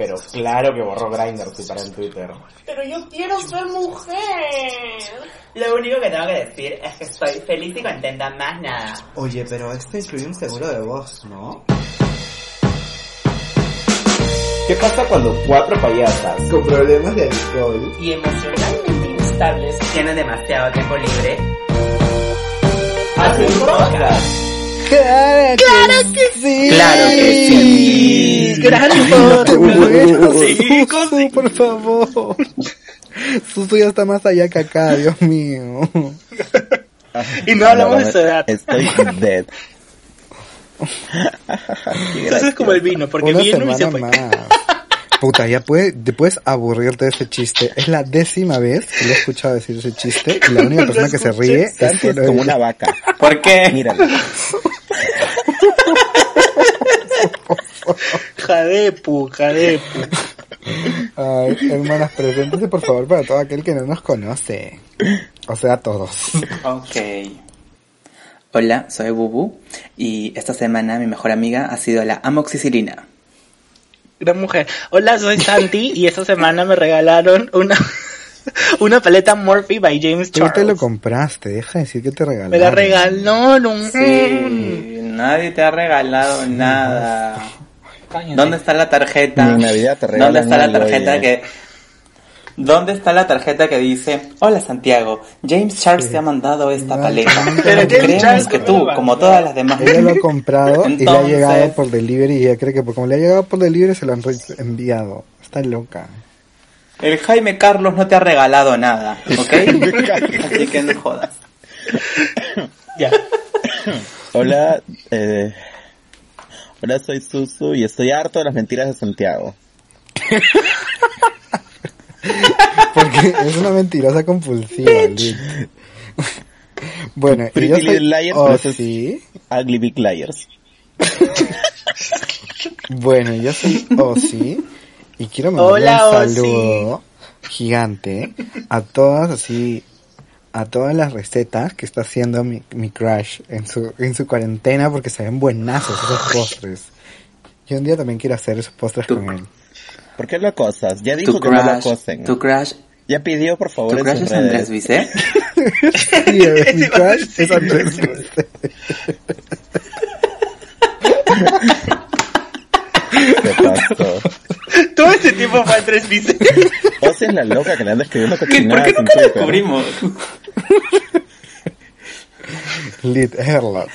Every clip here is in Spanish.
Pero claro que borró Grindr si para en Twitter. Pero yo quiero ser mujer. Lo único que tengo que decir es que estoy feliz y contenta, más nada. Oye, pero esto incluye un seguro de voz, ¿no? ¿Qué pasa cuando cuatro payasas con problemas de alcohol y emocionalmente inestables tienen demasiado tiempo libre? ¡Hacen podcast! Claro, que, sí. Claro que sí. Gracias por tu por favor. Suso ya está más allá que acá, Dios mío. y no hablamos de su edad. Estoy dead. Entonces es como el vino, porque Una vino y se Puta, ya puede, te puedes aburrirte de ese chiste. Es la décima vez que lo he escuchado decir ese chiste y la única persona que se ríe es, como una vaca. ¿Por qué? Míralo. jadepu, jadepu. Ay, hermanas, preséntese por favor para todo aquel que no nos conoce. O sea, todos. Ok. Hola, soy Bubu y esta semana mi mejor amiga ha sido la amoxicilina gran mujer. Hola, soy Santi y esta semana me regalaron una, una paleta Morphe by James Charles. Tú te lo compraste, deja de decir que te regalaron. Me la regalaron. Sí, nadie te ha regalado sí. nada. ¿Dónde está la tarjeta? En Navidad te ¿Dónde está la tarjeta que ¿Dónde está la tarjeta que dice, hola Santiago, James Charles te ha mandado esta paleta? Pero creemos que tú, como todas las demás... Ella lo ha comprado y le ha llegado por delivery y ella cree que como le ha llegado por delivery se lo han enviado. Está loca. El Jaime Carlos no te ha regalado nada, ¿ok? Así que no jodas. Ya. Hola, eh, hola soy Susu y estoy harto de las mentiras de Santiago. Porque es una mentirosa compulsiva, Bueno, y yo soy... Liars oh, sí. Ugly Big Liars. bueno, yo soy Ozzy y quiero mandar un saludo gigante a todas así a todas las recetas que está haciendo mi, crush en su, en su cuarentena porque se ven buenazos esos postres. Yo un día también quiero hacer esos postres con él. ¿Por qué lo acosas? Ya dijo que no lo acosen. Tu crush. Ya pidió, por favor, tu en crush es Andrés Vicente. sí, es, mi crush es Andrés Vicente. ¿Qué pasó? Todo ese tiempo fue Andrés Vicente. Ozzy es la loca que le anda escribiendo cochinada. ¿Por qué nunca lo descubrimos? Lit Herlock.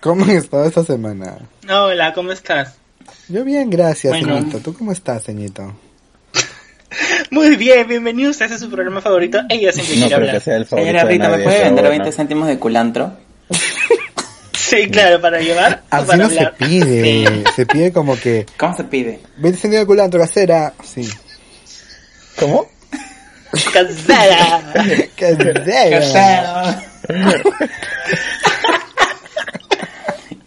¿Cómo han estado esta semana? No, hola, ¿cómo estás? Yo bien, gracias, bueno. Señito. ¿Tú cómo estás, Señito? Muy bien, bienvenidos a ese su programa favorito. Ella siempre no quiere hablar. Que sea el Señora Rita, ¿me puede vender 20 céntimos de culantro? sí, claro, para llevar. Así para no hablar? se pide. Sí. Se pide como que. ¿Cómo se pide? 20 céntimos de culantro, casera. Sí. ¿Cómo? Casera. casera. casera.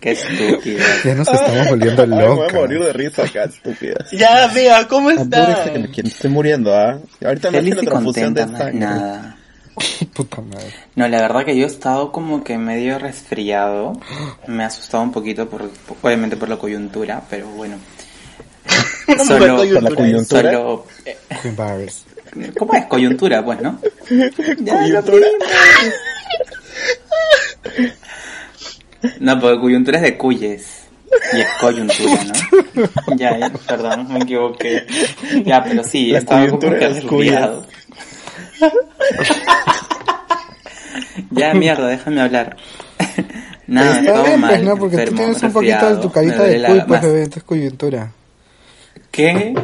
Qué estúpida. Ya nos estamos volviendo locos. Voy a morir de risa acá, estúpida. Ya, amiga, ¿cómo estás? Este me estoy muriendo, ¿ah? ¿eh? Ahorita me hace la de sangre. Nada. Puta madre. No, la verdad que yo he estado como que medio resfriado. Me ha asustado un poquito, por, obviamente por la coyuntura, pero bueno. Solo, por. Solo, eh. ¿Cómo es coyuntura? Pues, ¿no? ¿Coyuntura? No, porque coyuntura es de cuyes. Y es coyuntura, ¿no? ya, perdón, me equivoqué. Ya, pero sí, La estaba como que Ya, mierda, déjame hablar. Nada, está pues, mal, ¿no? Porque tú tienes un poquito de tu carita de cuy, bebé, esto es coyuntura. ¿Qué?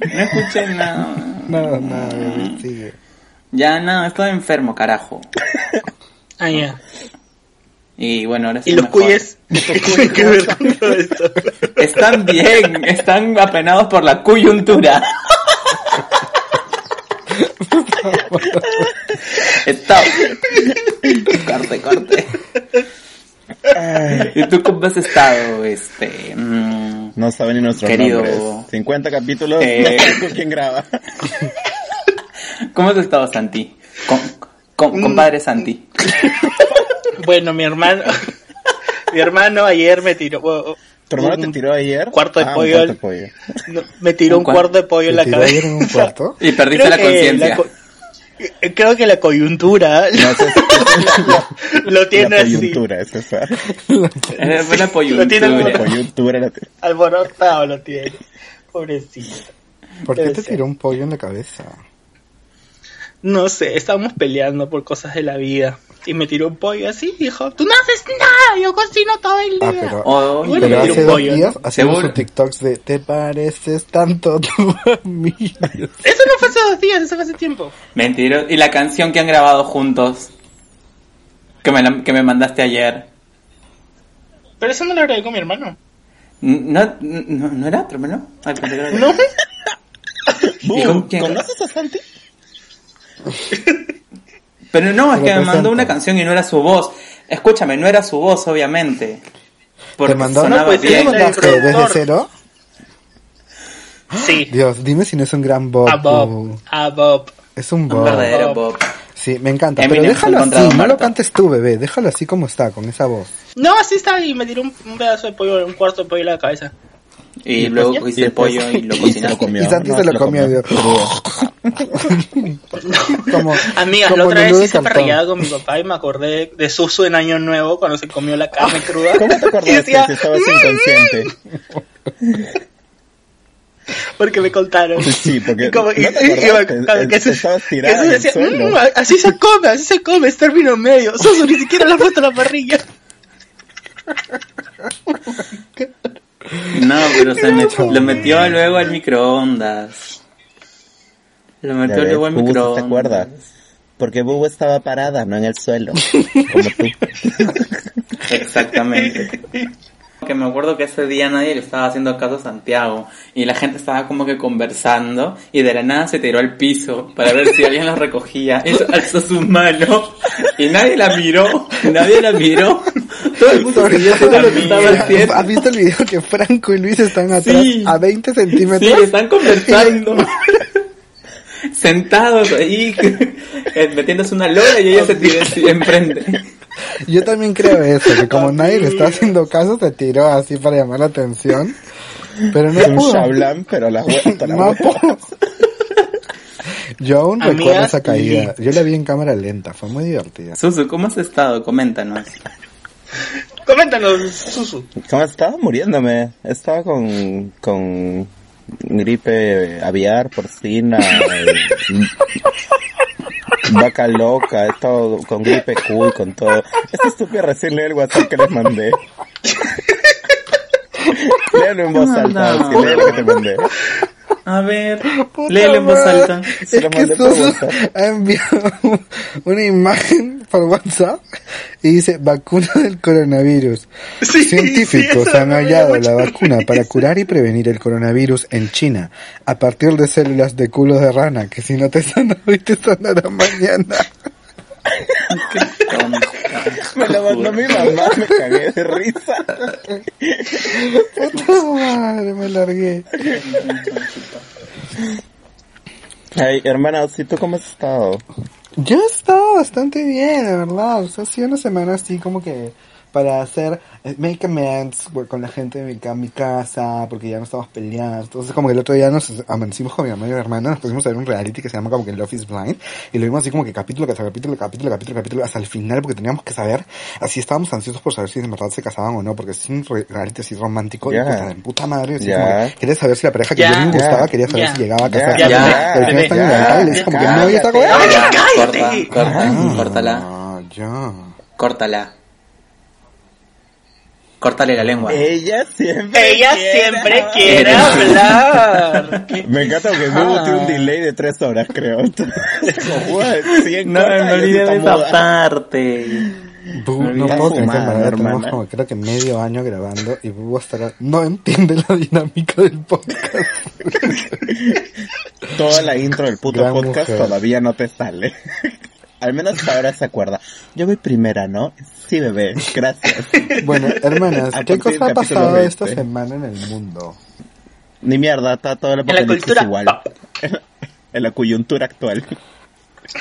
No escuché nada. Nada, nada, bebé, sigue. Ya, no, estoy enfermo, carajo. Ah, ya. Y bueno, ahora sí Y los mejor. cuyes. Están bien, están apenados por la coyuntura. Está. Corte, corte. ¿Y tú cómo has estado, este? mm, No saben ni nuestros Querido- nombres. 50 capítulos, Eh. con quién graba. ¿Cómo has estado, Santi? Con, con- compadre Santi. Bueno, mi hermano, mi hermano ayer me tiró, bueno, ¿Tu hermano te un tiró ayer? cuarto de Ah, un pollo, cuarto al- de pollo. no, me tiró ¿Un un cuan- cuarto de pollo en ¿Te la en un cabeza. cuarto? Y perdiste Creo la conciencia. co- eh, Creo que la coyuntura No, esa es, lo la tiene así, coyuntura, es esa. Fue la Lo tiene La coyuntura. coyuntura la tiene. alborotado lo tiene. Pobrecito. ¿Por qué te tiró un pollo en la cabeza? No sé, estábamos peleando por cosas de la vida. Y me tiró un pollo así y dijo, tú no haces nada, yo cocino todo el día. Ah, pero, Oh, Bueno, pero hace un dos días Seguro. sus TikToks de te pareces tanto tú a mí. Eso no fue hace dos días, eso fue hace tiempo. Mentira. Y la canción que han grabado juntos. Que me, la- que me mandaste ayer. Pero eso no lo grabé con mi hermano. ¿No, no, ¿no era otro, no? Ah, pensé que era- No. Bu, ¿Y con quién? ¿Conoces a Santi? Pero no, es que me mandó una canción y no era su voz. Escúchame, no era su voz, obviamente. Porque ¿Te mandó? sonaba No, pues, ¿Desde cero? Sí. Dios, dime si no es un gran Bob. A Bob. A Bob. Es un Un Bob. verdadero Bob. Sí, me encanta. Eminem pero déjalo así, no lo cantes tú, bebé. Déjalo así como está, con esa voz. No, así está y me tiró un, un pedazo de pollo, un cuarto de pollo en la cabeza. Y, luego cogiste el pollo y lo y se lo cocinaste. comió. Y Santi No, se lo comió, Dios. como, Amiga, como la otra vez hice parrillada con mi papá y me acordé de Susu en Año Nuevo cuando se comió la carne cruda. ¿Cómo te acordaste decía, si estabas inconsciente? Porque me contaron. Sí, porque Y como- no te que estabas tirada decía, suelo. "Mm, así se come, así se come, es término medio. Susu ni siquiera la ha puesto la parrilla. No, pero se met- lo metió luego al microondas. Lo metió ves, luego al Bubu microondas. se acuerda. Porque Bubu estaba parada, no en el suelo. Como tú. Exactamente. Que me acuerdo que ese día nadie le estaba haciendo caso a Santiago y la gente estaba como que conversando y de la nada se tiró al piso para ver si alguien lo recogía. Él alzó su mano y nadie la miró, nadie la miró. Todo el mundo siguió haciendo lo que estaba haciendo. ¿Has visto el video que Franco y Luis están atrás Sí. a 20 Sí, centímetros? están conversando. Sentados ahí, eh, metiéndose una lora y ella se tiró así enfrente. Yo también creo eso, que como nadie le está haciendo caso, se tiró así para llamar la atención. Pero no pudo. Shablan, pero la vuelta, la No pudo. Yo aún Amigas, recuerdo esa caída. Yo la vi en cámara lenta, fue muy divertida. Susu, ¿cómo has estado? Coméntanos. Coméntanos, Susu. ¿Cómo estaba muriéndome? Estaba con, con gripe aviar, porcina, vaca loca, he estado con gripe y con todo. Esta estúpida recién lee el WhatsApp que les mandé. Léelo en voz alta, No. si lee lo que te mandé. A ver, léelo en voz alta. Se Es lo que mandé por WhatsApp. ha enviado una imagen por WhatsApp y dice vacuna del coronavirus. Sí, Científicos sí, han hallado la vacuna para curar y prevenir el coronavirus en China a partir de células de culo de rana que si no te sanan hoy te sanarán mañana. Me lo mandó mi mamá, me cagué de risa. Puta madre, me largué. Ay, hermana, ¿y tú cómo has estado? Yo he estado bastante bien, de verdad. O sea, ha una semana así como que para hacer eh, make amends pues, con la gente de mi, mi casa, porque ya no estamos peleando. Entonces, como que el otro día nos amanecimos con mi mamá y mi hermana, nos pusimos a ver un reality que se llama como que Love is Blind, y lo vimos así como que capítulo, capítulo, capítulo, capítulo, capítulo, hasta el final, porque teníamos que saber, así estábamos ansiosos por saber si en verdad se casaban o no, porque es un re- reality así romántico, Ya. y puta, de puta madre, así Ya. como que quería saber si la pareja que Ya. yo me gustaba, quería saber si llegaba a casarse. Pero al final inalcanzables, como que no, ya está Cállate. ¡Ah! Ya, cállate! corta, Ah, córtala, córtala. Córtale la lengua. Ella siempre Ella quiere siempre hablar. quiere hablar. Me encanta porque Bubu tiene un delay de tres horas, creo. Entonces, como, "What? Siguen No está de esa muda". parte. Bu, Me no puedo creer que tenemos como creo que medio año grabando y Bubu hasta ahora no entiende la dinámica del podcast. Toda la intro del puto Gran podcast mujer. todavía no te sale. Al menos ahora se acuerda. Yo voy primera, ¿no? Sí, bebé. Gracias. Bueno, hermanas, ¿qué cosa ha pasado 20. esta semana en el mundo? Ni mierda, está todo el En la cultura igual. En la coyuntura actual.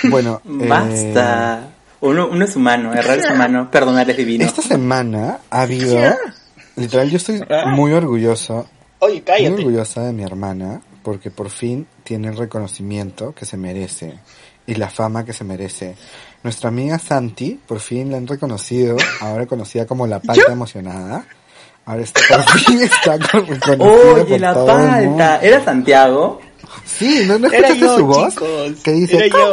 Bueno, eh, Basta. Uno, uno es humano, errar es humano, perdonar es divino. esta semana ha habido, literal, yo estoy muy orgulloso, Oye, muy cállate. orgullosa de mi hermana porque por fin tiene el reconocimiento que se merece y la fama que se merece. Nuestra amiga Santi, por fin la han reconocido, ahora conocida como la palta emocionada. Ahora está, por fin está con- reconocida Oye, por la todo el mundo. palta. ¿Era Santiago? Sí, ¿no, no escuchaste yo, su voz? chicos. Que dice, Era yo.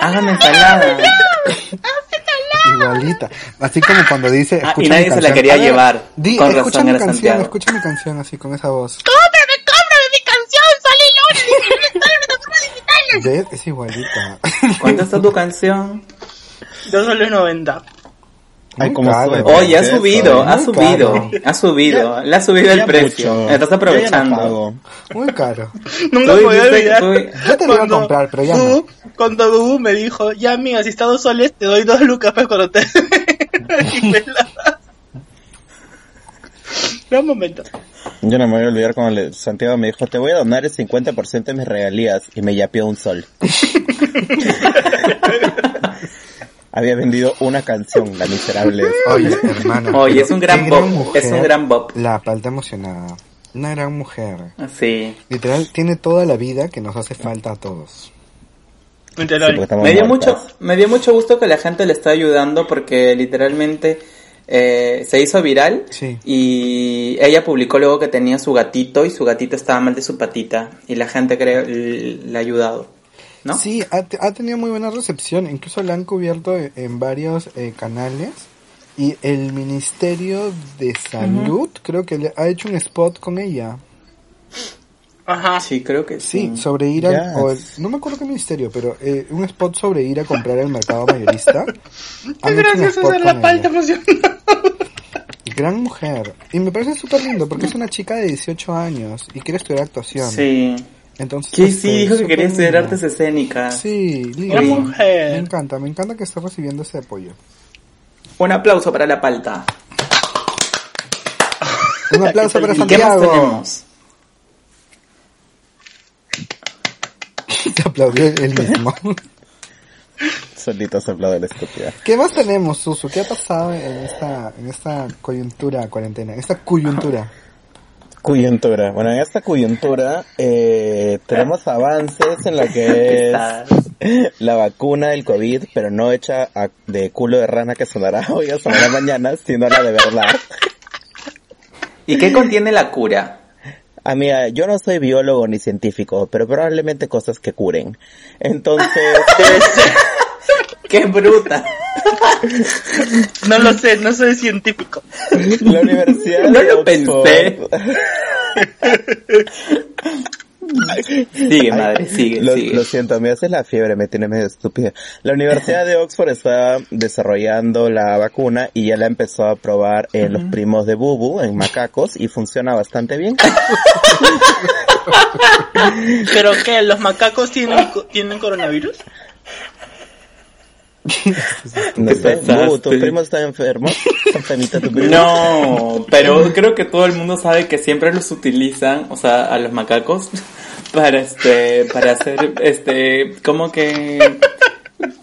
Hágame ensalada. igualita. Así como cuando dice, Ah, y escucha nadie mi se la canción. quería ver, llevar. Di, Con escucha razón mi canción, Santiago. escucha mi canción así con esa voz. ¡Cómprame, cómprame mi canción! ¡Sale ¿Ves? Es igualita. ¿Cuánto está tu canción? Dos soles 90. Ay, Muy cómo caro. sube. Oye, ha subido, ha subido, caro. ha subido, le ha subido el precio. mucho. Estás no aprovechando. Muy caro. Nunca Tú voy a olvidar. tú- Yo te lo iba a comprar, pero ya no. Bubu- Cuando Bubu me dijo, ya amiga, si está dos soles, te doy dos lucas pues cuando te... Y me la das. Un momento. Yo no me voy a olvidar cuando le- Santiago me dijo, te voy a donar el 50% de mis regalías y me yapeó un sol. Había vendido una canción, la miserable. Oye, hermano. Oye, es un gran bop, es un gran bop. La palta emocionada. Una gran mujer. Sí. Literal, tiene toda la vida que nos hace falta a todos. Sí, Me dio mucho, me dio mucho gusto que la gente le está ayudando porque literalmente eh, se hizo viral Sí. y ella publicó luego que tenía su gatito y su gatito estaba mal de su patita y la gente creo le ha ayudado, ¿no? Sí, ha, te- ha tenido muy buena recepción. Incluso la han cubierto en, en varios eh, canales. Y el Ministerio de Salud creo que le ha hecho un spot con ella. Ajá. Sí, creo que Sí, sí. sobre ir al... Yes. o el- no me acuerdo qué ministerio, pero eh, un spot sobre ir a comprar al mercado mayorista. Qué gracioso la palta emocionada. Gran mujer. Y me parece súper lindo porque es una chica de 18 años y quiere estudiar actuación. Sí. Entonces, Sí, este, sí, dijo que quería estudiar artes escénicas. Sí, lindo. Gran mujer. Me encanta, me encanta que esté recibiendo ese apoyo. Un aplauso para la palta. Un aplauso para ¿Y qué más Santiago. tenemos? Se aplaudió él mismo. Solito se habló de la estúpida. ¿Qué más tenemos, Susu? ¿Qué ha pasado en esta, en esta coyuntura, cuarentena? En esta coyuntura. Coyuntura. Bueno, en esta coyuntura eh, tenemos avances en la que es la vacuna del COVID, pero no hecha a- de culo de rana que sonará hoy o sonará mañana, sino la de verdad. ¿Y qué contiene la cura? Amiga, yo no soy biólogo ni científico, pero probablemente cosas que curen. Entonces, ¡Qué bruta! No lo sé, no soy científico. la Universidad No de lo Oxford- pensé. Sigue, madre, sigue, Lo, sigue. lo siento, me hace la fiebre, me tiene medio estúpida. La Universidad de Oxford está desarrollando la vacuna y ya la empezó a probar en los primos de Bubu, en macacos, y funciona bastante bien. ¿Pero qué? ¿Los macacos tienen, tienen coronavirus? No sé? Bubu, ¿tu primo está enfermo? No, pero creo que todo el mundo sabe que siempre los utilizan, o sea, a los macacos, para este, para hacer, este, como que,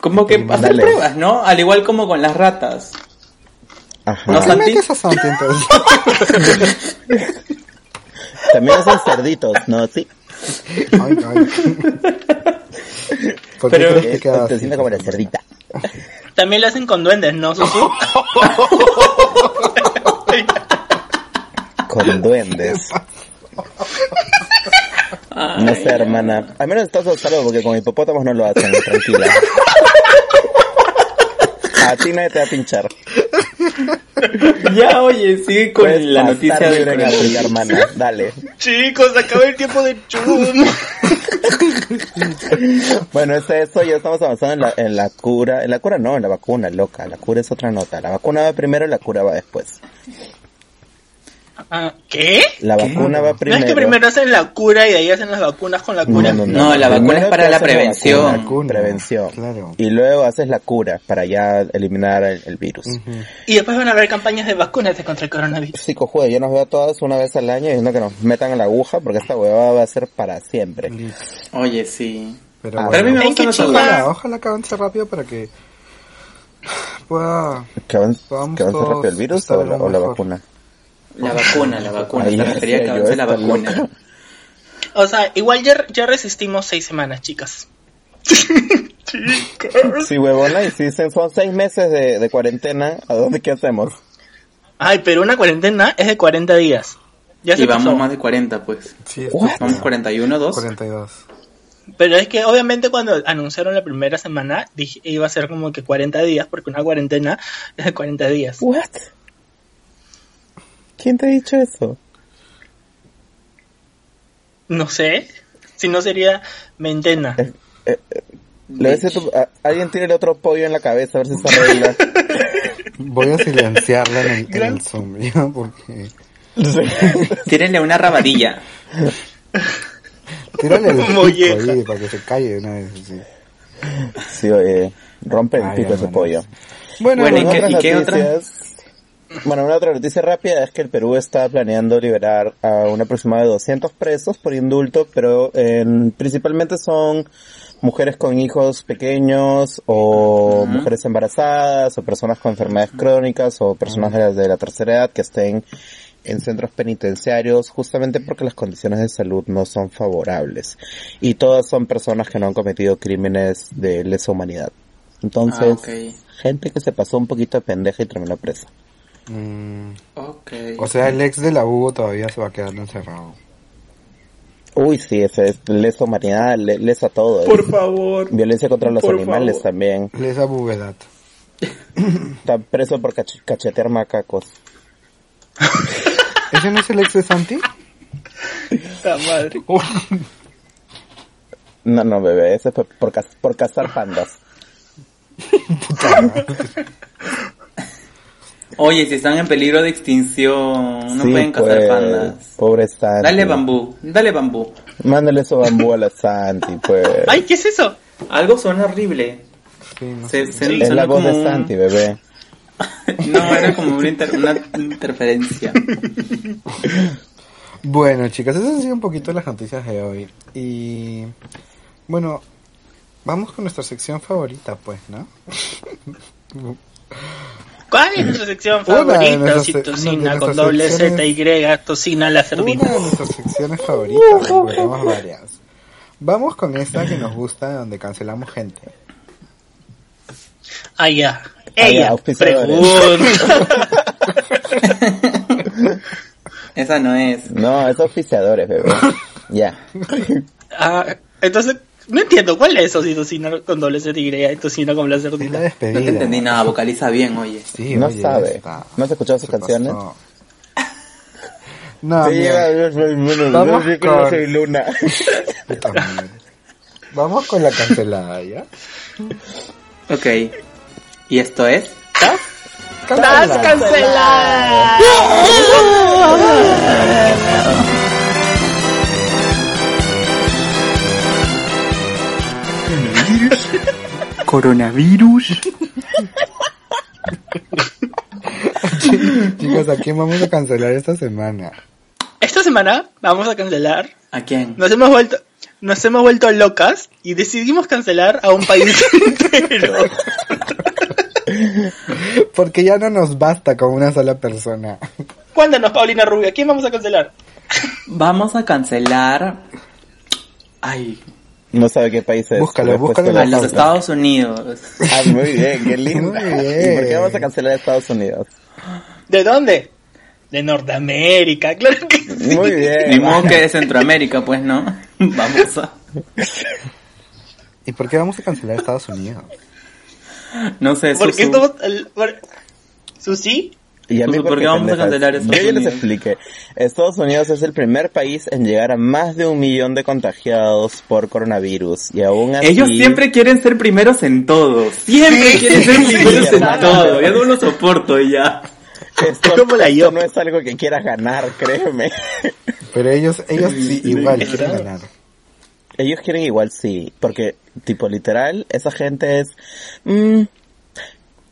como que hacer pruebas, ¿no? Al igual como con las ratas. Ajá. No, ¿Qué Santi? Santi entonces? También hacen cerditos, ¿no? Sí. Ay, ay. ¿Por qué Pero- crees que Te queda así? siento como la cerdita. También lo hacen con duendes, ¿no, Susu? Con duendes. No sé, hermana. Al menos estás a salvo porque con hipopótamos no lo hacen, tranquila. A ti nadie te va a pinchar. Ya, oye, sigue con Puedes la noticia libre del en África, coronavirus. hermana. Dale. Chicos, acaba el tiempo de chum. Bueno, es eso, ya estamos avanzando en la, en la cura. En la cura no, en la vacuna, loca. La cura es otra nota. La vacuna va primero, la cura va después. Ah, ¿Qué? La vacuna va No primero. es que primero hacen la cura y de ahí hacen las vacunas con la cura. No, no, No, la vacuna Primero es para la prevención. vacuna, Vacuna, prevención. claro. Y luego haces la cura para ya eliminar el, el virus. Y después van a haber campañas de vacunas contra el coronavirus. Sí, cojude, yo nos veo a todas una vez al año diciendo que nos metan a la aguja porque esta huevada va a ser para siempre. Oye, sí. Pero Ah, Pero a mí bueno, me gustan adultos. ojalá, ojalá que avance rápido para que pueda... ¿Que avance, que avance rápido el virus o la, o la vacuna? La vacuna, la vacuna. Ahí Me ya gustaría que la vacuna. loca. O sea, igual ya, ya resistimos seis semanas, chicas. Sí, huevona, y si dicen son seis meses de, de cuarentena, ¿a dónde qué hacemos? Ay, pero una cuarentena es de 40 días. Ya Y vamos pasó. más de 40, pues. Sí, Vamos 41, 2. 42. Pero es que obviamente cuando anunciaron la primera semana dije, iba a ser como que 40 días, porque una cuarentena es de 40 días. What? ¿Quién te ha dicho eso? No sé, si no sería mentena. Eh, eh, eh, tu- a- alguien tiene el otro pollo en la cabeza a ver si se arregla. Voy a silenciarla en el, en el Zoom, ¿ya? Porque... Tírenle una rabadilla. Tírale el pico para que se calle de una vez. sí. sí, oye, rompe el Ay, pico ese pollo. Bueno, Bueno, ¿y En qué- otras y qué otra? Bueno, una otra noticia rápida es que el Perú está planeando liberar a un aproximado de 200 presos por indulto, pero en- principalmente son mujeres con hijos pequeños o mujeres embarazadas o personas con enfermedades crónicas o personas de la, de la tercera edad que estén en centros penitenciarios justamente porque las condiciones de salud no son favorables y todas son personas que no han cometido crímenes de lesa humanidad. Entonces, Ah, ok. gente que se pasó un poquito de pendeja y terminó presa. Mm, o sea, el ex de la Hugo todavía se va quedando encerrado. Uy, sí, ese es lesa humanidad, le- lesa todo. Por es favor. Violencia contra los animales favor. también. Lesa Buvedad. Está preso por cach- cachetear macacos. ¿Ese no es el ex de Santi? La madre. No, no, bebé, ese fue por, caz- por cazar pandas. Oye, si están en peligro de extinción, no Sí, pueden cazar pues, pandas. Pobre Santi. Dale bambú, dale bambú. Mándale eso bambú a la Santi, pues. Ay, ¿qué es eso? Algo suena horrible. Sí, no Se, sé. se- es suena la voz como de un- Santi, bebé. No, era como una, inter- una interferencia. Bueno, chicas, esas han sido un poquito las noticias de hoy. Y bueno, vamos con nuestra sección favorita, pues, ¿no? ¿Cuál es nuestra sección Una favorita? nuestras Si tocina con doble Z secciones- Y, tocina la cerdina. Una de nuestras secciones favoritas, porque tenemos varias. Vamos con esta que nos gusta, donde cancelamos gente. Ah, ya. Ah, ya, Ella pregunta. Esa no es. No, es oficiadores, bebé. Ya. Ah, entonces, no entiendo cuál es eso si tocina con doble Z Y, tocina con la cerdina. despedida. No te entendí nada, vocaliza bien, oye. Sí, No oye, sabe. esta. ¿No has escuchado sus canciones? pasó. No, Sí, mira, llega- Vamos con- Luna. Vamos con la cancelada, ¿ya? Ok. ¿Y esto es? ¡Estás cancelada! Coronavirus. Chicos, ¿a quién vamos a cancelar esta semana? Esta semana vamos a cancelar. ¿A quién? Nos hemos vuelto, nos hemos vuelto locas y decidimos cancelar a un país entero. Porque ya no nos basta con una sola persona. Cuéntanos, Paulina Rubia, ¿quién vamos a cancelar? Vamos a cancelar. Ay, No sabe qué país es. Búscalo, búscalo en a los. Estados Unidos. Ah, muy bien, qué lindo. Muy bien. ¿Y por qué vamos a cancelar a Estados Unidos? ¿De dónde? De Norteamérica, claro que sí. Muy bien. Ni modo que de Centroamérica, pues, ¿no? Vamos a... ¿Y por qué vamos a cancelar a Estados Unidos? No sé, Porque Susu. estamos... por- Susi, Y a mí ¿Por qué porque vamos a cancelar Estados Yo ya les Unidos? expliqué. Estados Unidos es el primer país en llegar a más de un millón de contagiados por coronavirus. Y aún así... Ellos siempre quieren ser primeros en todo. Siempre quieren ser primeros en hermano. todo. Ya no lo soporto ya. Esto, Es como la esto Yop. no es algo que quieras ganar, créeme. Pero ellos, ellos sí, igual quieren ganar. Ellos quieren igual sí, porque tipo literal, esa gente es... mm,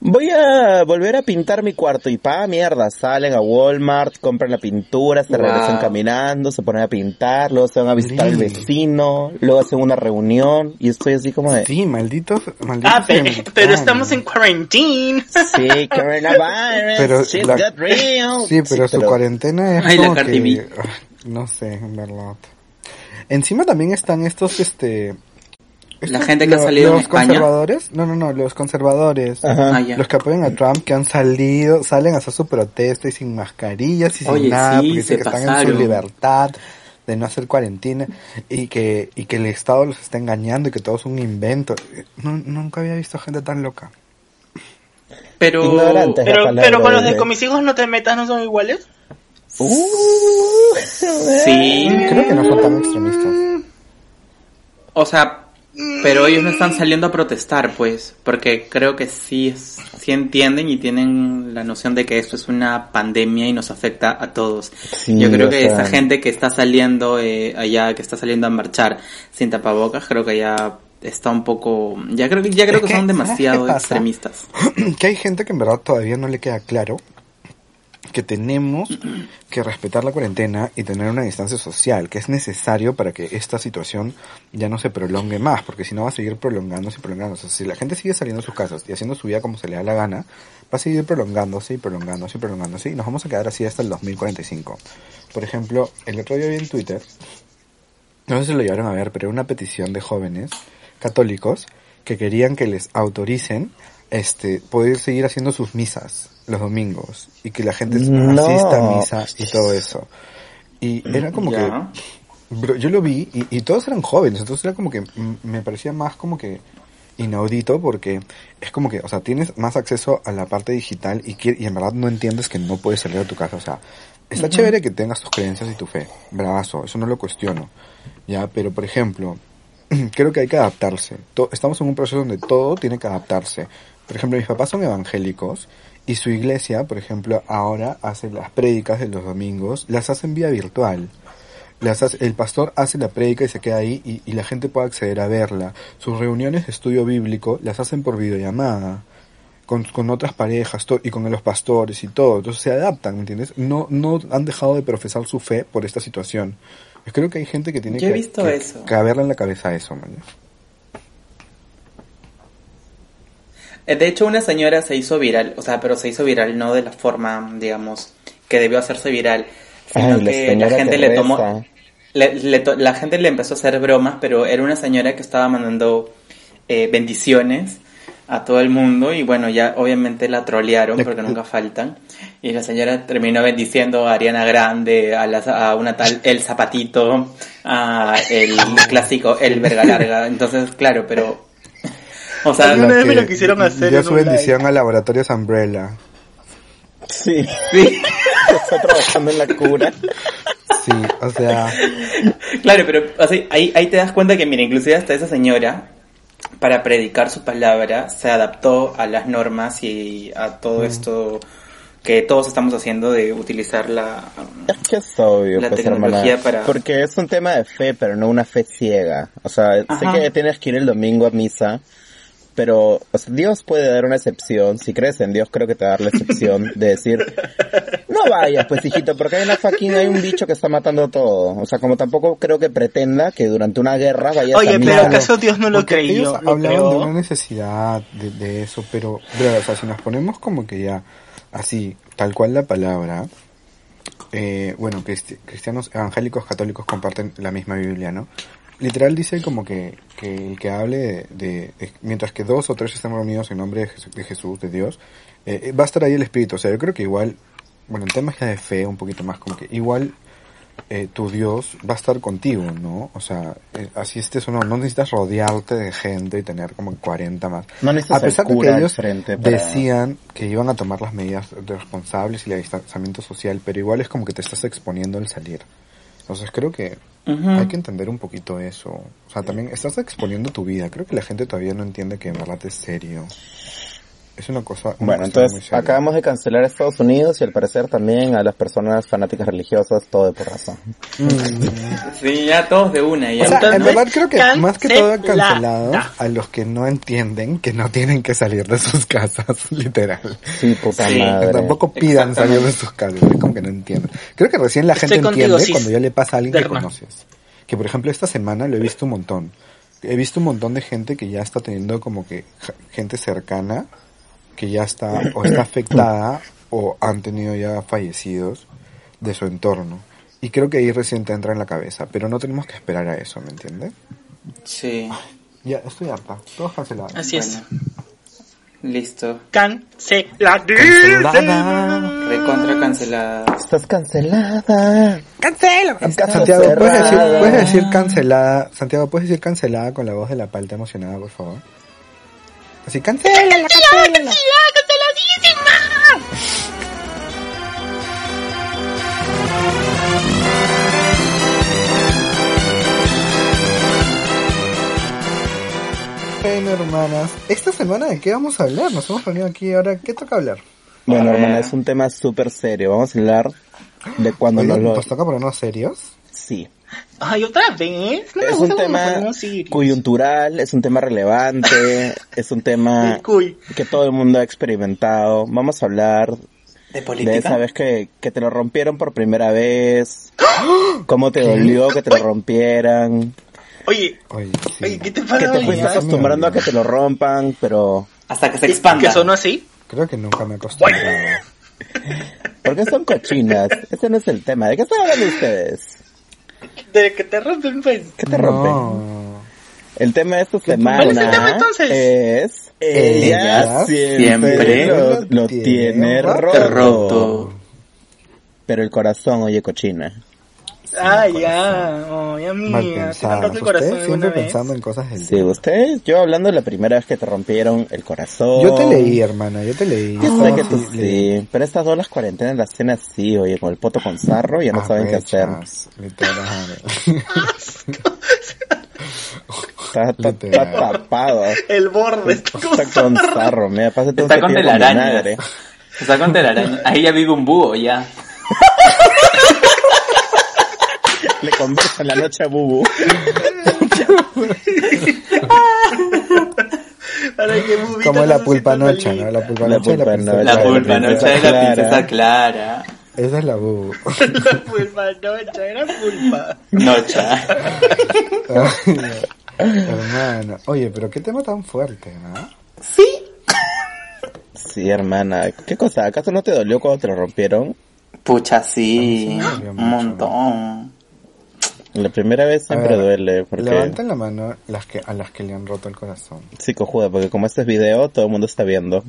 voy a volver a pintar mi cuarto y pa mierda, salen a Walmart, compran la pintura, se Wow. regresan caminando, se ponen a pintar, luego se van a visitar al vecino, luego hacen una reunión y estoy así como de... Sí, malditos, malditos. Ah, pero, estamos en quarantine. Sí, coronavirus, Pero shit la- got real. Sí, pero su cuarentena es Ay, como que... ah, No sé, en verdad. Encima también están estos, este... La gente que ha salido en Los España. conservadores, no, no, no, los conservadores. Ajá. Ah, ya. Los que apoyan a Trump, que han salido, salen a hacer su protesta y sin mascarillas y Oye, sin nada, sí, porque dicen que están en su libertad de no hacer cuarentena y que, y que el Estado los está engañando y que todo es un invento. No, nunca había visto gente tan loca. Pero... Pero, con los de de- con mis hijos no te metas, ¿no son iguales? Uh, Sí. Creo que no son tan extremistas. O sea, pero ellos no están saliendo a protestar, pues, porque creo que sí, es- sí entienden y tienen la noción de que esto es una pandemia y nos afecta a todos. Sí, Yo creo que sea- esa gente que está saliendo eh, allá, que está saliendo a marchar sin tapabocas, creo que ya está un poco, ya creo que ya creo Es que, que, son ¿sabes demasiado extremistas. que hay gente que en verdad todavía no le queda claro que tenemos que respetar la cuarentena y tener una distancia social, que es necesario para que esta situación ya no se prolongue más, porque si no va a seguir prolongándose y prolongándose. Si la gente sigue saliendo de sus casas y haciendo su vida como se le da la gana, va a seguir prolongándose y prolongándose y prolongándose y nos vamos a quedar así hasta el 2045. Por ejemplo, el otro día vi en Twitter, no sé si lo llevaron a ver, pero una petición de jóvenes católicos que querían que les autoricen este poder seguir haciendo sus misas los domingos y que la gente No. asista a misa y todo eso. Y era como Ya. que bro, yo lo vi y, y todos eran jóvenes, entonces era como que mm, me parecía más como que inaudito porque es como que, o sea, tienes más acceso a la parte digital y, quier- y en verdad no entiendes que no puedes salir de tu casa, o sea, está chévere que tengas tus creencias y tu fe, bravazo, eso no lo cuestiono, ya, pero por ejemplo, creo que hay que adaptarse, To- estamos en un proceso donde todo tiene que adaptarse, por ejemplo, mis papás son evangélicos y su iglesia, por ejemplo, ahora hace las prédicas de los domingos, las hace en vía virtual. Las hace- el pastor hace la prédica y se queda ahí y, y la gente puede acceder a verla. Sus reuniones de estudio bíblico las hacen por videollamada. Con, con otras parejas to- y con los pastores y todo. Entonces se adaptan, ¿me entiendes? No, no han dejado de profesar su fe por esta situación. Yo creo que hay gente que tiene Yo he que, visto que eso. caberle en la cabeza eso, man. Eh, De hecho, una señora se hizo viral, o sea, pero se hizo viral no de la forma, digamos, que debió hacerse viral, sino Ay, que la gente le tomó, le- le to- la gente le empezó a hacer bromas, pero era una señora que estaba mandando eh, bendiciones a todo el mundo y bueno, ya obviamente la trolearon Le- porque nunca faltan. Y la señora terminó bendiciendo a Ariana Grande, a, la, a una tal El Zapatito, a el clásico El Verga Larga, entonces claro, pero... O sea, La vez me lo quisieron hacer Dio su un live. bendición a Laboratorios Umbrella. Sí, sí. está trabajando en la cura. Sí, o sea, Claro, pero así, ahí, ahí te das cuenta que, mira, inclusive hasta esa señora, para predicar su palabra, se adaptó a las normas y a todo esto que todos estamos haciendo de utilizar la... Es que es obvio, La pues, tecnología hermana. para- Porque es un tema de fe, pero no una fe ciega. O sea, Ajá. sé que tienes que ir el domingo a misa, pero o sea, Dios puede dar una excepción. Si crees en Dios, creo que te va a dar la excepción de decir, no vayas, pues hijito, porque hay una fucking, hay un bicho que está matando todo. O sea, como tampoco creo que pretenda que durante una guerra vayas Oye, a pero. ¿acaso Dios no lo porque creyó? ellos ¿Lo hablaban creó? de una necesidad de, de eso, pero, pero, o sea, si nos ponemos como que ya, así, tal cual la palabra, eh, bueno, cristi- cristianos evangélicos católicos comparten la misma Biblia, ¿no? Literal dice como que, que el que hable de, de- de- mientras que dos o tres estén reunidos en nombre de Jesús, de, Jesús, de Dios, eh, va a estar ahí el Espíritu. O sea, yo creo que igual, bueno, en temas ya de fe, un poquito más como que igual eh, tu Dios va a estar contigo, ¿no? O sea, eh, así estés o no, no necesitas rodearte de gente y tener como 40 más. No necesitas a pesar el de que ellos frente para- decían que iban a tomar las medidas responsables y el distanciamiento social, pero igual es como que te estás exponiendo al salir. Entonces creo que Hay que entender un poquito eso. O sea, también estás exponiendo tu vida. Creo que la gente todavía no entiende que en verdad es serio. Es una cosa. una Bueno, entonces acabamos de cancelar a Estados Unidos y al parecer también a las personas fanáticas religiosas, todo de por razón. Sí, ya todos de una. Ya. O sea, en verdad creo que más que todo cancelada. cancelados a los que no entienden que no tienen que salir de sus casas, literal. Sí, puta Sí. madre. Tampoco pidan salir de sus casas, es como que no entienden. Creo que recién la gente Estoy entiende cuando ya le pasa a alguien que conoces. Que por ejemplo esta semana lo he visto un montón. He visto un montón de gente que ya está teniendo como que gente cercana que ya está o está afectada o han tenido ya fallecidos de su entorno. Y creo que ahí recién te entra en la cabeza, pero no tenemos que esperar a eso, ¿me entiendes? Sí, Ya, estoy harta. Todos cancelados. Así es. listo. Canceladísimo. Recontra cancelada. Estás cancelada. ¡Cancela! Caso Santiago, ¿puedes decir, puedes decir cancelada? Santiago, ¿puedes decir cancelada con la voz de la palta emocionada, por favor? Así, cancela, cancela. Bueno, hermanas, esta semana de qué vamos a hablar? Nos hemos reunido aquí ahora, ¿qué toca hablar? Bueno, hermana, es un tema súper serio. Vamos a hablar de cuando Oye, nos lo... ¿Nos toca ponernos serios? Sí. Ay, otra vez. No me Es gusta un tema coyuntural, es un tema relevante, es un tema que todo el mundo ha experimentado. Vamos a hablar ¿De de política? esa vez que, que te lo rompieron por primera vez, cómo te dolió que te lo rompieran, Oye, Oye, sí. oye, ¿qué te que pasa? te Oye, fuiste acostumbrando a que te lo rompan, pero... Hasta que se ¿Que- expanda. ¿Que sonó así? Creo que nunca me he acostumbrado. ¿Por qué son cochinas? Ese no es el tema. ¿De qué están hablando ustedes? De que te rompen, pues. ¿Qué te rompen? No. El tema de esta ¿Cuál es el tema, semana entonces? es... Ella siempre, siempre lo, lo tiene roto. roto. Pero el corazón, oye, cochina. Ah, ya. Oh, ya Mal mía. ¿Te han pensado. roto el corazón Usted siempre vez? pensando en cosas del Sí, usted, yo hablando de la primera vez que te rompieron el corazón. Yo te leí, hermana, yo te leí. Yo sé Oh, que tú sí, sí, pero estas dos las cuarentenas las hacen así, oye, con el poto con sarro, ya no saben qué hacer. Arrechas, literal. Está, está- tapado. El borde está Está con sarro, mira, pásate un Está con cepillo telarañas. vinagre. Está con telaraña. Ahí ya vive un búho, ya. Le conversa en la noche a Bubu. Como la pulpa noche, ¿no? La pulpa La noche la pulpa princesa noche. La Clara, pulpa noche de la Clara. princesa Clara. Esa es la bu. La pulpa noche, era pulpa. Nocha. Hermano. Oye, pero qué tema tan fuerte, ¿no? Sí, hermana. ¿Qué cosa? ¿Acaso no te dolió cuando te lo rompieron? Pucha, sí. Sí Un mucho. montón. La primera vez siempre ver, duele, porque... Levanten la mano las que, a las que le han roto el corazón. Sí, cojuda, porque como este es video, todo el mundo está viendo.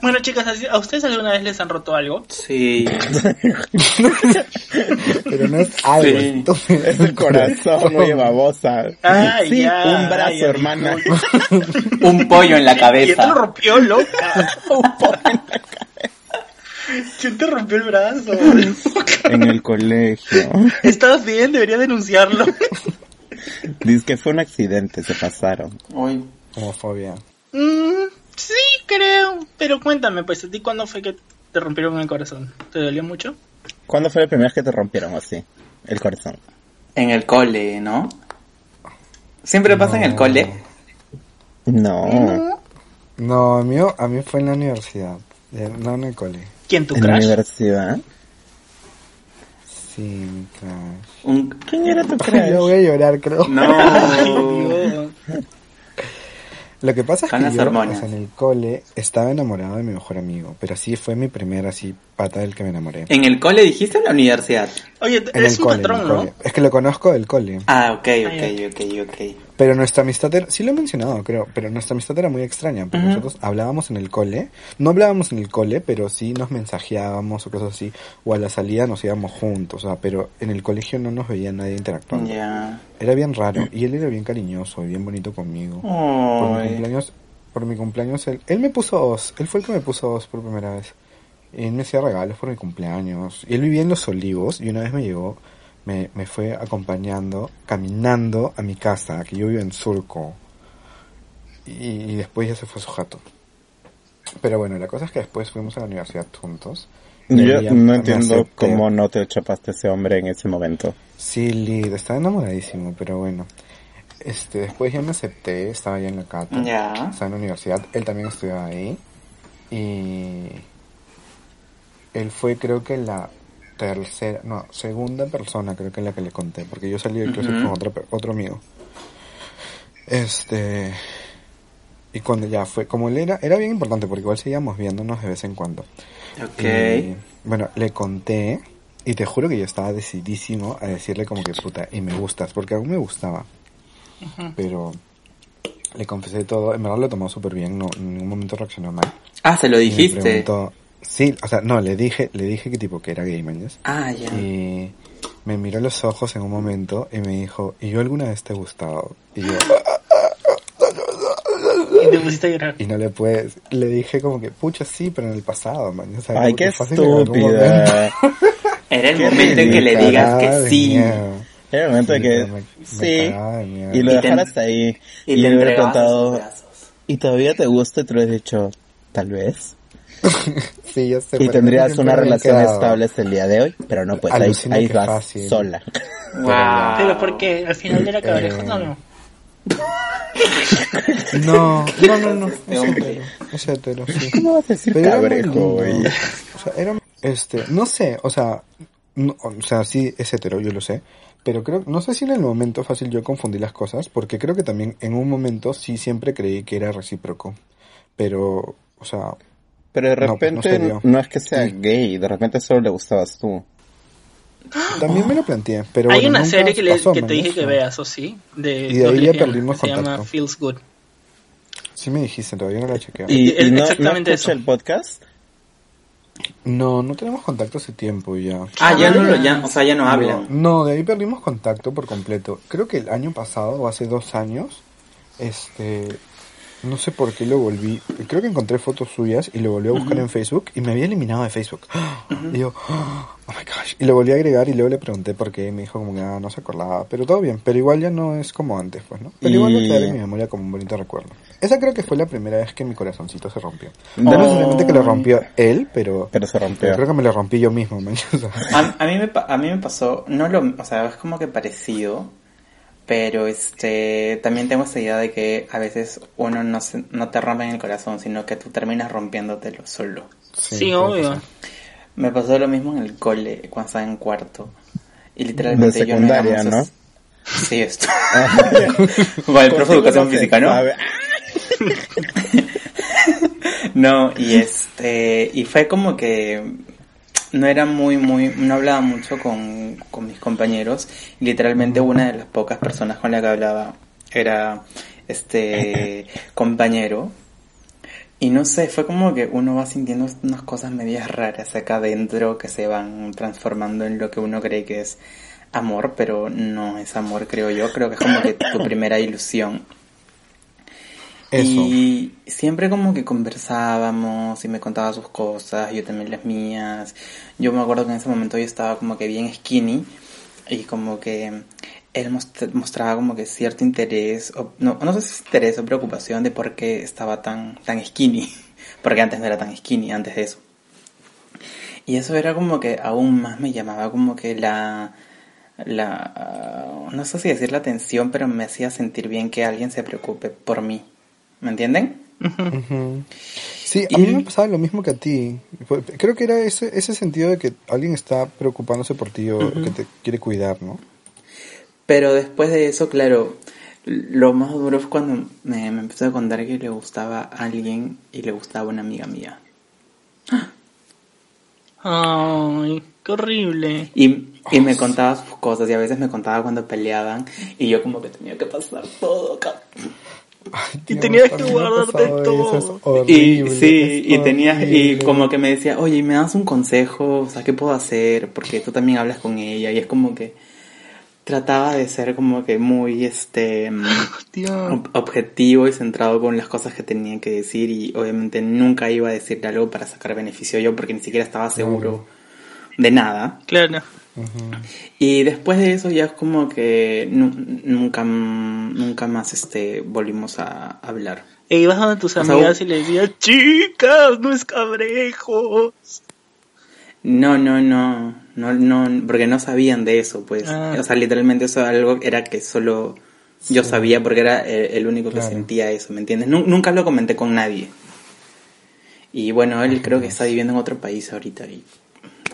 Bueno, chicas, ¿así- ¿a ustedes alguna vez les han roto algo? Sí. Pero no es algo, Sí. Es el corazón, oye, babosa. Ay, sí, ya, un brazo, ay, hermana. Un pollo en la ¿Quién te lo cabeza. rompió, loca? ¿Quién te rompió el brazo? en el colegio. ¿Estás bien? Debería denunciarlo. Dice que fue un accidente, se pasaron. Uy. Homofobia. Mm, sí, creo. Pero cuéntame, pues, ¿a ti cuándo fue que te rompieron el corazón? ¿Te dolió mucho? ¿Cuándo fue la primera vez que te rompieron así? El corazón. En el cole, ¿no? Siempre pasa en el cole. No. No, a mí, a mí fue en la universidad, no en el cole. ¿Quién tu En la crush? universidad. Sí, mi crush. Un... ¿Quién era tu Ay, yo voy a llorar, creo. No. Lo que pasa es que yo, o sea, en el cole estaba enamorado de mi mejor amigo, pero así fue mi primera así pata del que me enamoré. ¿En el cole dijiste o en la universidad? Oye, En es el un cole, patrón, el ¿no? cole. Es que lo conozco del cole. Ah, ok, ok, ok, ok. Pero nuestra amistad era, sí lo he mencionado, creo, pero nuestra amistad era muy extraña, porque Ujú. nosotros hablábamos en el cole, no hablábamos en el cole, pero sí nos mensajeábamos o cosas así, o a la salida nos íbamos juntos, o sea, pero en el colegio no nos veía nadie interactuando. Ya. Era bien raro, y él era bien cariñoso y bien bonito conmigo. Por mi cumpleaños, por mi cumpleaños, él, él me puso os, él fue el que me puso os por primera vez. Él me hacía regalos por mi cumpleaños. Y él vivía en Los Olivos y una vez me llegó, me, me fue acompañando, caminando a mi casa, que yo vivo en Surco. Y, y después ya se fue a su jato. Pero bueno, la cosa es que después fuimos a la universidad juntos. Yo no entiendo acepté. cómo no te chapaste ese hombre en ese momento. Sí, Lid, estaba enamoradísimo, pero bueno. Este, después ya me acepté, estaba ya en la cata. Ya. Estaba en la universidad, él también estudiaba ahí. Y él fue creo que la tercera, no, segunda persona creo que la que le conté, porque yo salí del closet Ujú. con otro, otro amigo. Este, y cuando ya fue, como él era, era bien importante porque igual seguíamos viéndonos de vez en cuando. Ok. Y, bueno, le conté y te juro que yo estaba decidísimo a decirle como que puta, y me gustas, porque aún me gustaba. Pero le confesé todo, en verdad lo tomó súper bien, no, en ningún momento reaccionó mal. Ah, se lo Y me dijiste. preguntó- sí, o sea, no, le dije, le dije que tipo que era gay, mañas. Ah, ya. Y me miró a los ojos en un momento y me dijo, ¿y yo alguna vez te he gustado? Y yo, Y te pusiste a llorar. y no le puedes, le dije como que, pucha, sí, pero en el pasado, man. O sea, Ay, qué estúpida. Era el Qué momento en que le digas que de sí. miedo. Era el momento de Sí, que me- me sí de y lo dejaras ahí Y, y, le hubiera contado y todavía te gusta y te lo has dicho tal vez Sí, ya sé, y tendrías una relación quedado. estable hasta el día de hoy pero no pues ahí, Alucina ahí que vas fácil. sola Wow. Pero porque al final era cabrejo, Eh, no, no. No, no, no, no. Este Es hombre. hetero, es hetero, sí. ¿cómo vas a decir Pero cabrejo güey? O sea, era, este, no sé, o sea, no- o sea, sí es hetero, yo lo sé. Pero creo, no sé si en el momento fácil yo confundí las cosas, porque creo que también en un momento sí siempre creí que era recíproco. Pero, o sea, pero de No, pues, no repente se no, es que sea Sí. gay de repente solo le gustabas tú también me lo planteé. Pero Hay bueno, una serie que, le- pasó, que te dije eso. que veas, ¿o sí? De Y de ahí ya perdimos que se llama contacto. Feels Good. Sí me dijiste, todavía no la he chequeado. y, y no, exactamente eso. el podcast No, no tenemos contacto hace tiempo ya. Ah, ya no lo, ya, o sea, ya no No, hablan. No, de ahí perdimos contacto por completo. Creo que el año pasado o hace dos años, este, no sé por qué lo volví. Creo que encontré fotos suyas y lo volví a buscar en Facebook y me había eliminado de Facebook. Y yo, oh my gosh. Y lo volví a agregar y luego le pregunté por qué me dijo como que ah, no se acordaba. Pero todo bien, pero igual ya no es como antes, pues, ¿no? Pero igual va a Y- quedar en mi memoria como un bonito recuerdo. Esa creo que fue la primera vez que mi corazoncito se rompió. Oh. No necesariamente que lo rompió él, pero, pero se rompió creo que me lo rompí yo mismo, man. A, a mí me, a mí me pasó, no lo, o sea, es como que parecido, pero este, también tengo esa idea de que a veces uno no, se, no te rompe en el corazón, sino que tú terminas rompiéndotelo solo. Sí, puede obvio. Me pasó lo mismo en el cole, cuando estaba en cuarto. Y literalmente De yo no secundaria, ¿no? Sí, esto. Con el profe de educación física, ¿no? No, y este, y fue como que no era muy, muy, no hablaba mucho con, con mis compañeros. Literalmente una de las pocas personas con la que hablaba era este compañero. Y no sé, fue como que uno va sintiendo unas cosas medias raras acá adentro que se van transformando en lo que uno cree que es amor, pero no es amor, creo yo. Creo que es como que tu primera ilusión. Y siempre como que conversábamos y me contaba sus cosas, yo también las mías. Yo me acuerdo que en ese momento yo estaba como que bien skinny y como que él most- mostraba como que cierto interés, o, no, no sé si interés o preocupación de por qué estaba tan, tan skinny, porque antes no era tan skinny, antes de eso. Y eso era como que aún más me llamaba como que la, la, no sé si decir la atención, pero me hacía sentir bien que alguien se preocupe por mí. ¿Me entienden? Sí, a Y- mí me pasaba lo mismo que a ti. Creo que era ese, ese sentido de que alguien está preocupándose por ti o que te quiere cuidar, ¿no? Pero después de eso, claro, lo más duro fue cuando me, me empezó a contar que le gustaba a alguien y le gustaba una amiga mía. Ay, qué horrible. Y, y me contaba sus cosas y a veces me contaba cuando peleaban y yo como que tenía que pasar todo acá. Y tenías que guardarte todo. Y sí, y tenías, y como que me decía, oye, ¿me das un consejo? O sea, ¿qué puedo hacer? Porque tú también hablas con ella y es como que trataba de ser como que muy, este, mm, ob- objetivo y centrado con las cosas que tenía que decir y obviamente nunca iba a decirle algo para sacar beneficio yo porque ni siquiera estaba seguro de nada. Claro. Y después de eso ya es como que nu- nunca, nunca más este volvimos a hablar. E ibas donde tus O sea, amigas y le decías, chicas, no es cabrejo. No, no, no, no, no, porque no sabían de eso, pues. Ah. O sea, literalmente eso algo era que solo yo sabía porque era el único que sentía eso, ¿me entiendes? Nu- nunca lo comenté con nadie. Y bueno, él creo que está viviendo en otro país ahorita y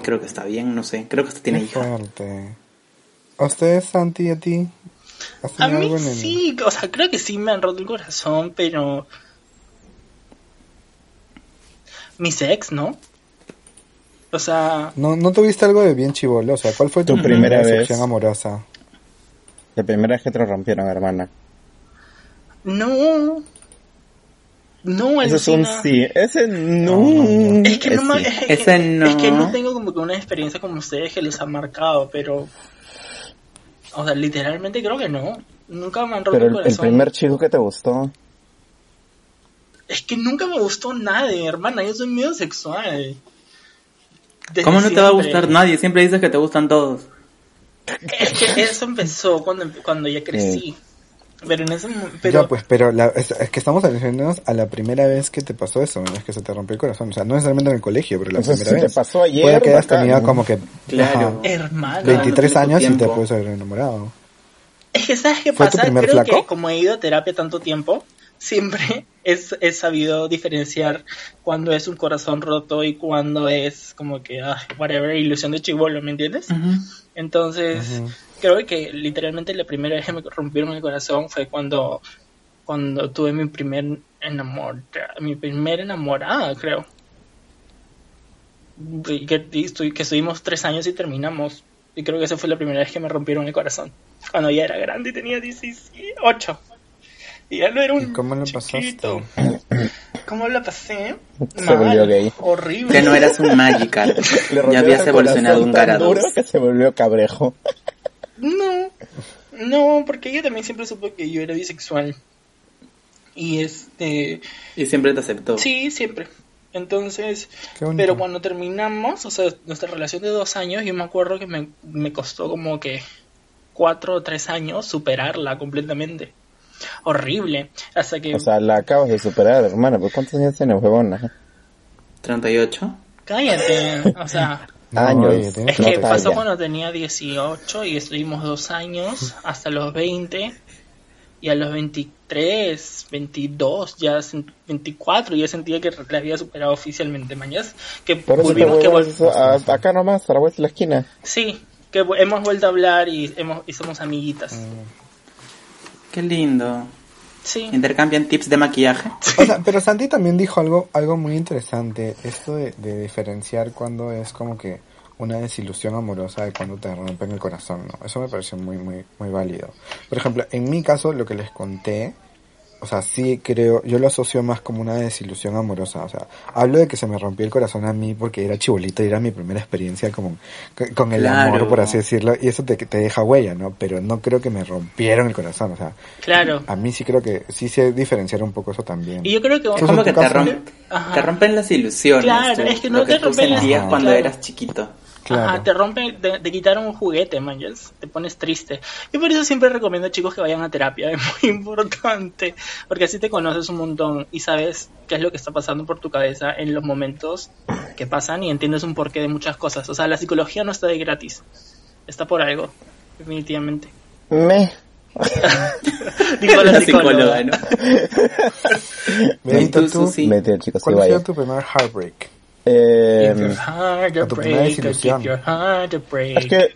creo que está bien, no sé, creo que hasta tiene hija. ¿A ustedes, Santi, a ti? ¿Has A mí algo en el- sí, o sea, creo que sí me han roto el corazón, pero... Mis ex, ¿no? O sea, ¿No, ¿No tuviste algo de bien chivolo? O sea, ¿cuál fue tu, Tu primera vez. decepción amorosa? La primera vez que te lo rompieron, hermana. no... No, Ese es un sí. Ese no. Es que no, es que- Ese no. es que no tengo como que una experiencia como ustedes que los ha marcado, pero... O sea, literalmente creo que no. Nunca me han roto Pero el el, el corazón. primer chico que te gustó. Es que nunca me gustó nadie, hermana. Yo soy medio sexual. Desde ¿Cómo no te va a siempre. gustar nadie? Siempre dices que te gustan todos. Es que eso empezó cuando, cuando ya crecí. Pero en ese momento... Pero, Ya, pues, pero la- es, es que estamos refiriéndonos a la primera vez que te pasó eso, es que se te rompió el corazón. O sea, no necesariamente en el colegio, pero la Entonces, primera si te vez. pasó ayer, Puede que hayas tenido como que Claro. ajá, hermana... 23 tu años y te tiempo. puedes haber enamorado. Es que ¿sabes qué ¿Fue tu pasa? primer Creo flaco? que como he ido a terapia tanto tiempo, siempre es, he sabido diferenciar cuando es un corazón roto y cuando es como que, ah, whatever, ilusión de chivolo, ¿me entiendes? Entonces, Ujú. Creo que literalmente la primera vez que me rompieron el corazón fue cuando, cuando tuve mi primer enamor, mi primera enamorada, creo. Y que, y estu- que estuvimos tres años y terminamos. Y creo que esa fue la primera vez que me rompieron el corazón. Cuando ya era grande y tenía 18. Y ya no era un ¿Y cómo lo chiquito. pasaste? ¿Cómo lo pasé? Se Mal, volvió gay. Horrible. Que no eras un Magikarp. Ya habías evolucionado un duro que se volvió cabrejo. No, no, porque ella también siempre supo que yo era bisexual. Y este, Y siempre te aceptó. sí, siempre. Entonces, Qué bonito. pero cuando terminamos, o sea, nuestra relación de dos años, yo me acuerdo que me, me costó como que cuatro o tres años superarla completamente. Horrible. Hasta que, O sea, la acabas de superar, hermana. ¿Por cuántos años tienes, huevona? 38. cállate. O sea, Años. tienes es que No, pasó cuando tenía 18 y estuvimos dos años hasta los 20 y a los 23, 22, ya sen- 24 ya sentía que la había superado oficialmente, mañas. Que Por eso volvimos que vol- a- acá nomás, a la vuelta de la esquina. sí, que hemos vuelto a hablar y hemos y somos amiguitas. Qué lindo. Sí. Intercambian tips de maquillaje. O sea, pero Santi también dijo algo, algo muy interesante, esto de, de diferenciar cuando es como que una desilusión amorosa de cuando te rompen el corazón, ¿no? Eso me pareció muy, muy, muy válido. Por ejemplo, en mi caso, lo que les conté, o sea, sí creo, yo lo asocio más como una desilusión amorosa, o sea, hablo de que se me rompió el corazón a mí porque era chibolito y era mi primera experiencia como con, con el Claro. amor, por así decirlo, y eso te, te deja huella, ¿no? Pero no creo que me rompieron el corazón, o sea, Claro. a mí sí creo que sí sé diferenciar un poco eso también. Y yo creo que Es como que te, Ajá. te rompen las ilusiones. Claro, tú, es que no te rompen las- cuando claro. eras chiquito. Claro. Ajá, te rompen, te, te quitaron un juguete, manches, te pones triste. Y por eso siempre recomiendo chicos que vayan a terapia, es muy importante, porque así te conoces un montón y sabes qué es lo que está pasando por tu cabeza en los momentos que pasan y entiendes un porqué de muchas cosas. O sea, la psicología no está de gratis, está por algo, definitivamente. Me. Digo la, La psicóloga. psicóloga, ¿no? ¿Y tú, tú, Susi? Mentira, chicos, sí ¿cuál sido tu primer heartbreak? Eh, a tu primera desilusión. es que...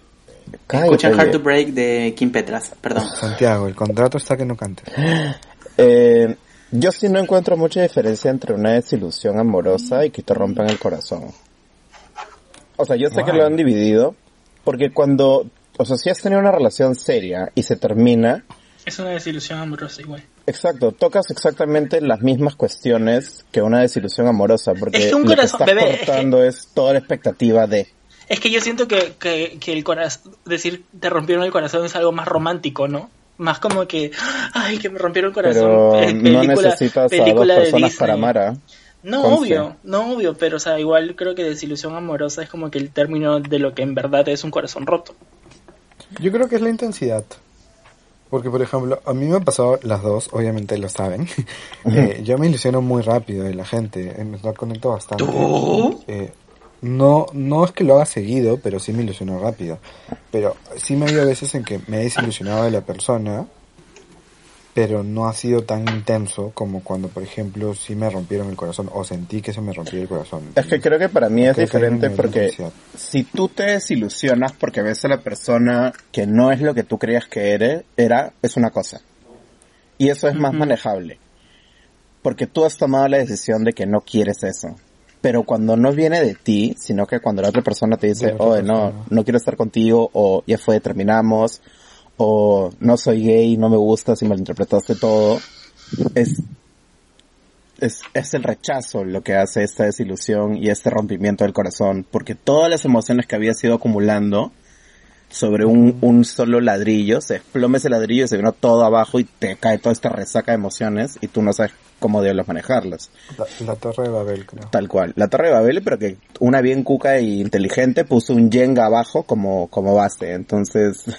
Cállate, Escuchan Hard to Break de Kim Petras. Perdón. Santiago, el contrato está que no cantes. Eh, yo sí no encuentro mucha diferencia entre una desilusión amorosa y que te rompan el corazón. o sea, yo sé que Wow. lo han dividido, porque cuando, o sea, si has tenido una relación seria y se termina, Es una desilusión amorosa igual. Exacto, tocas exactamente las mismas cuestiones que una desilusión amorosa, porque Es que un lo que estás bebé, es que- cortando es toda la expectativa de... Es que yo siento que, que, que el corazón, decir te rompieron el corazón es algo más romántico, ¿no? Más como que, ay, que me rompieron el corazón. Pero eh, no necesitas a dos personas para amar, ¿ah? No, Conste. obvio, no, obvio, pero o sea, igual creo que desilusión amorosa es como que el término de lo que en verdad es un corazón roto. Yo creo que es la intensidad. Porque, por ejemplo, a mí me pasado las dos, obviamente lo saben. Eh, yo me ilusiono muy rápido de la gente, eh, me conecto bastante. Eh, no, no es que lo haga seguido, pero sí me ilusiono rápido. Pero sí me ha habido veces en que me he desilusionado de la persona, pero no ha sido tan intenso como cuando, por ejemplo, sí me rompieron el corazón o sentí que se me rompió el corazón. Es que creo que para mí es Creo diferente porque si tú te desilusionas porque ves a la persona que no es lo que tú creías que eres, era, es una cosa. Y eso es más manejable. Porque tú has tomado la decisión de que no quieres eso. Pero cuando no viene de ti, sino que cuando la otra persona te dice, oye, no, no quiero estar contigo, o ya fue, terminamos, o no soy gay, no me gustas y malinterpretaste todo, es, es, es el rechazo lo que hace esta desilusión y este rompimiento del corazón, porque todas las emociones que habías ido acumulando sobre un, un solo ladrillo, se desploma ese ladrillo y se vino todo abajo y te cae toda esta resaca de emociones y tú no sabes cómo debes manejarlas. La, la torre de Babel, creo. Tal cual. La Torre de Babel, pero que una bien cuca e inteligente puso un Jenga abajo como, como base. Entonces,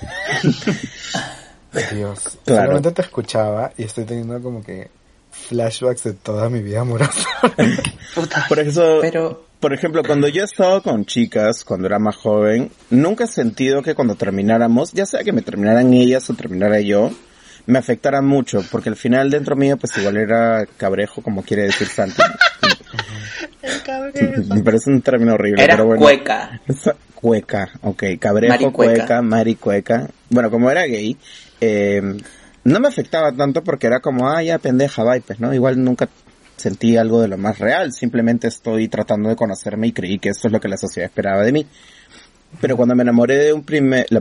Dios. Claro. Solamente te escuchaba y estoy teniendo como que flashbacks de toda mi vida amorosa. Puta. por eso, Pero, por ejemplo, cuando yo he estado con chicas, cuando era más joven, nunca he sentido que cuando termináramos, ya sea que me terminaran ellas o terminara yo, me afectara mucho, porque al final dentro mío pues igual era cabrejo, como quiere decir Santi. me parece un término horrible, era pero bueno. cueca. Cueca, ok, cabrejo, Maricueca. cueca, maricueca. Bueno, como era gay, eh, no me afectaba tanto porque era como, ah, ya pendeja, bye, pues, ¿no? Igual nunca sentí algo de lo más real, simplemente estoy tratando de conocerme y creí que esto es lo que la sociedad esperaba de mí. Pero cuando me enamoré de un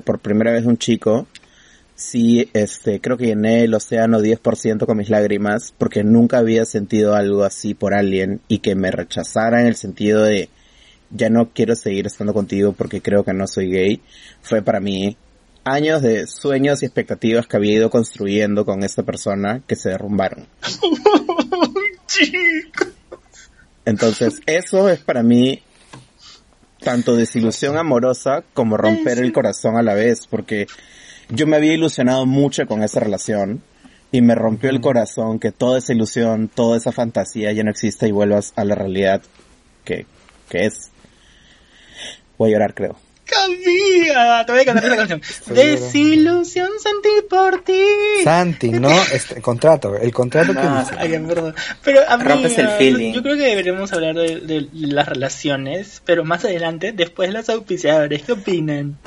por primera vez de un chico, sí, este, creo que llené el océano 10% con mis lágrimas, porque nunca había sentido algo así por alguien y que me rechazara en el sentido de, ya no quiero seguir estando contigo porque creo que no soy gay, fue para mí años de sueños y expectativas que había ido construyendo con esta persona que se derrumbaron. Chico. Entonces, eso es para mí tanto desilusión amorosa como romper el corazón a la vez, porque yo me había ilusionado mucho con esa relación y me rompió el corazón que toda esa ilusión, toda esa fantasía ya no exista y vuelvas a la realidad que, que es. Voy a llorar, creo. Camila, te voy a cantar esta canción. Desilusión sentí por ti. Santi, no, este contrato, el contrato que No, dice. Ay. Pero a mí, Rompes el ah, feeling. yo creo que deberíamos hablar de, de las relaciones, pero más adelante, después de los auspiciadores. ¿Qué opinan?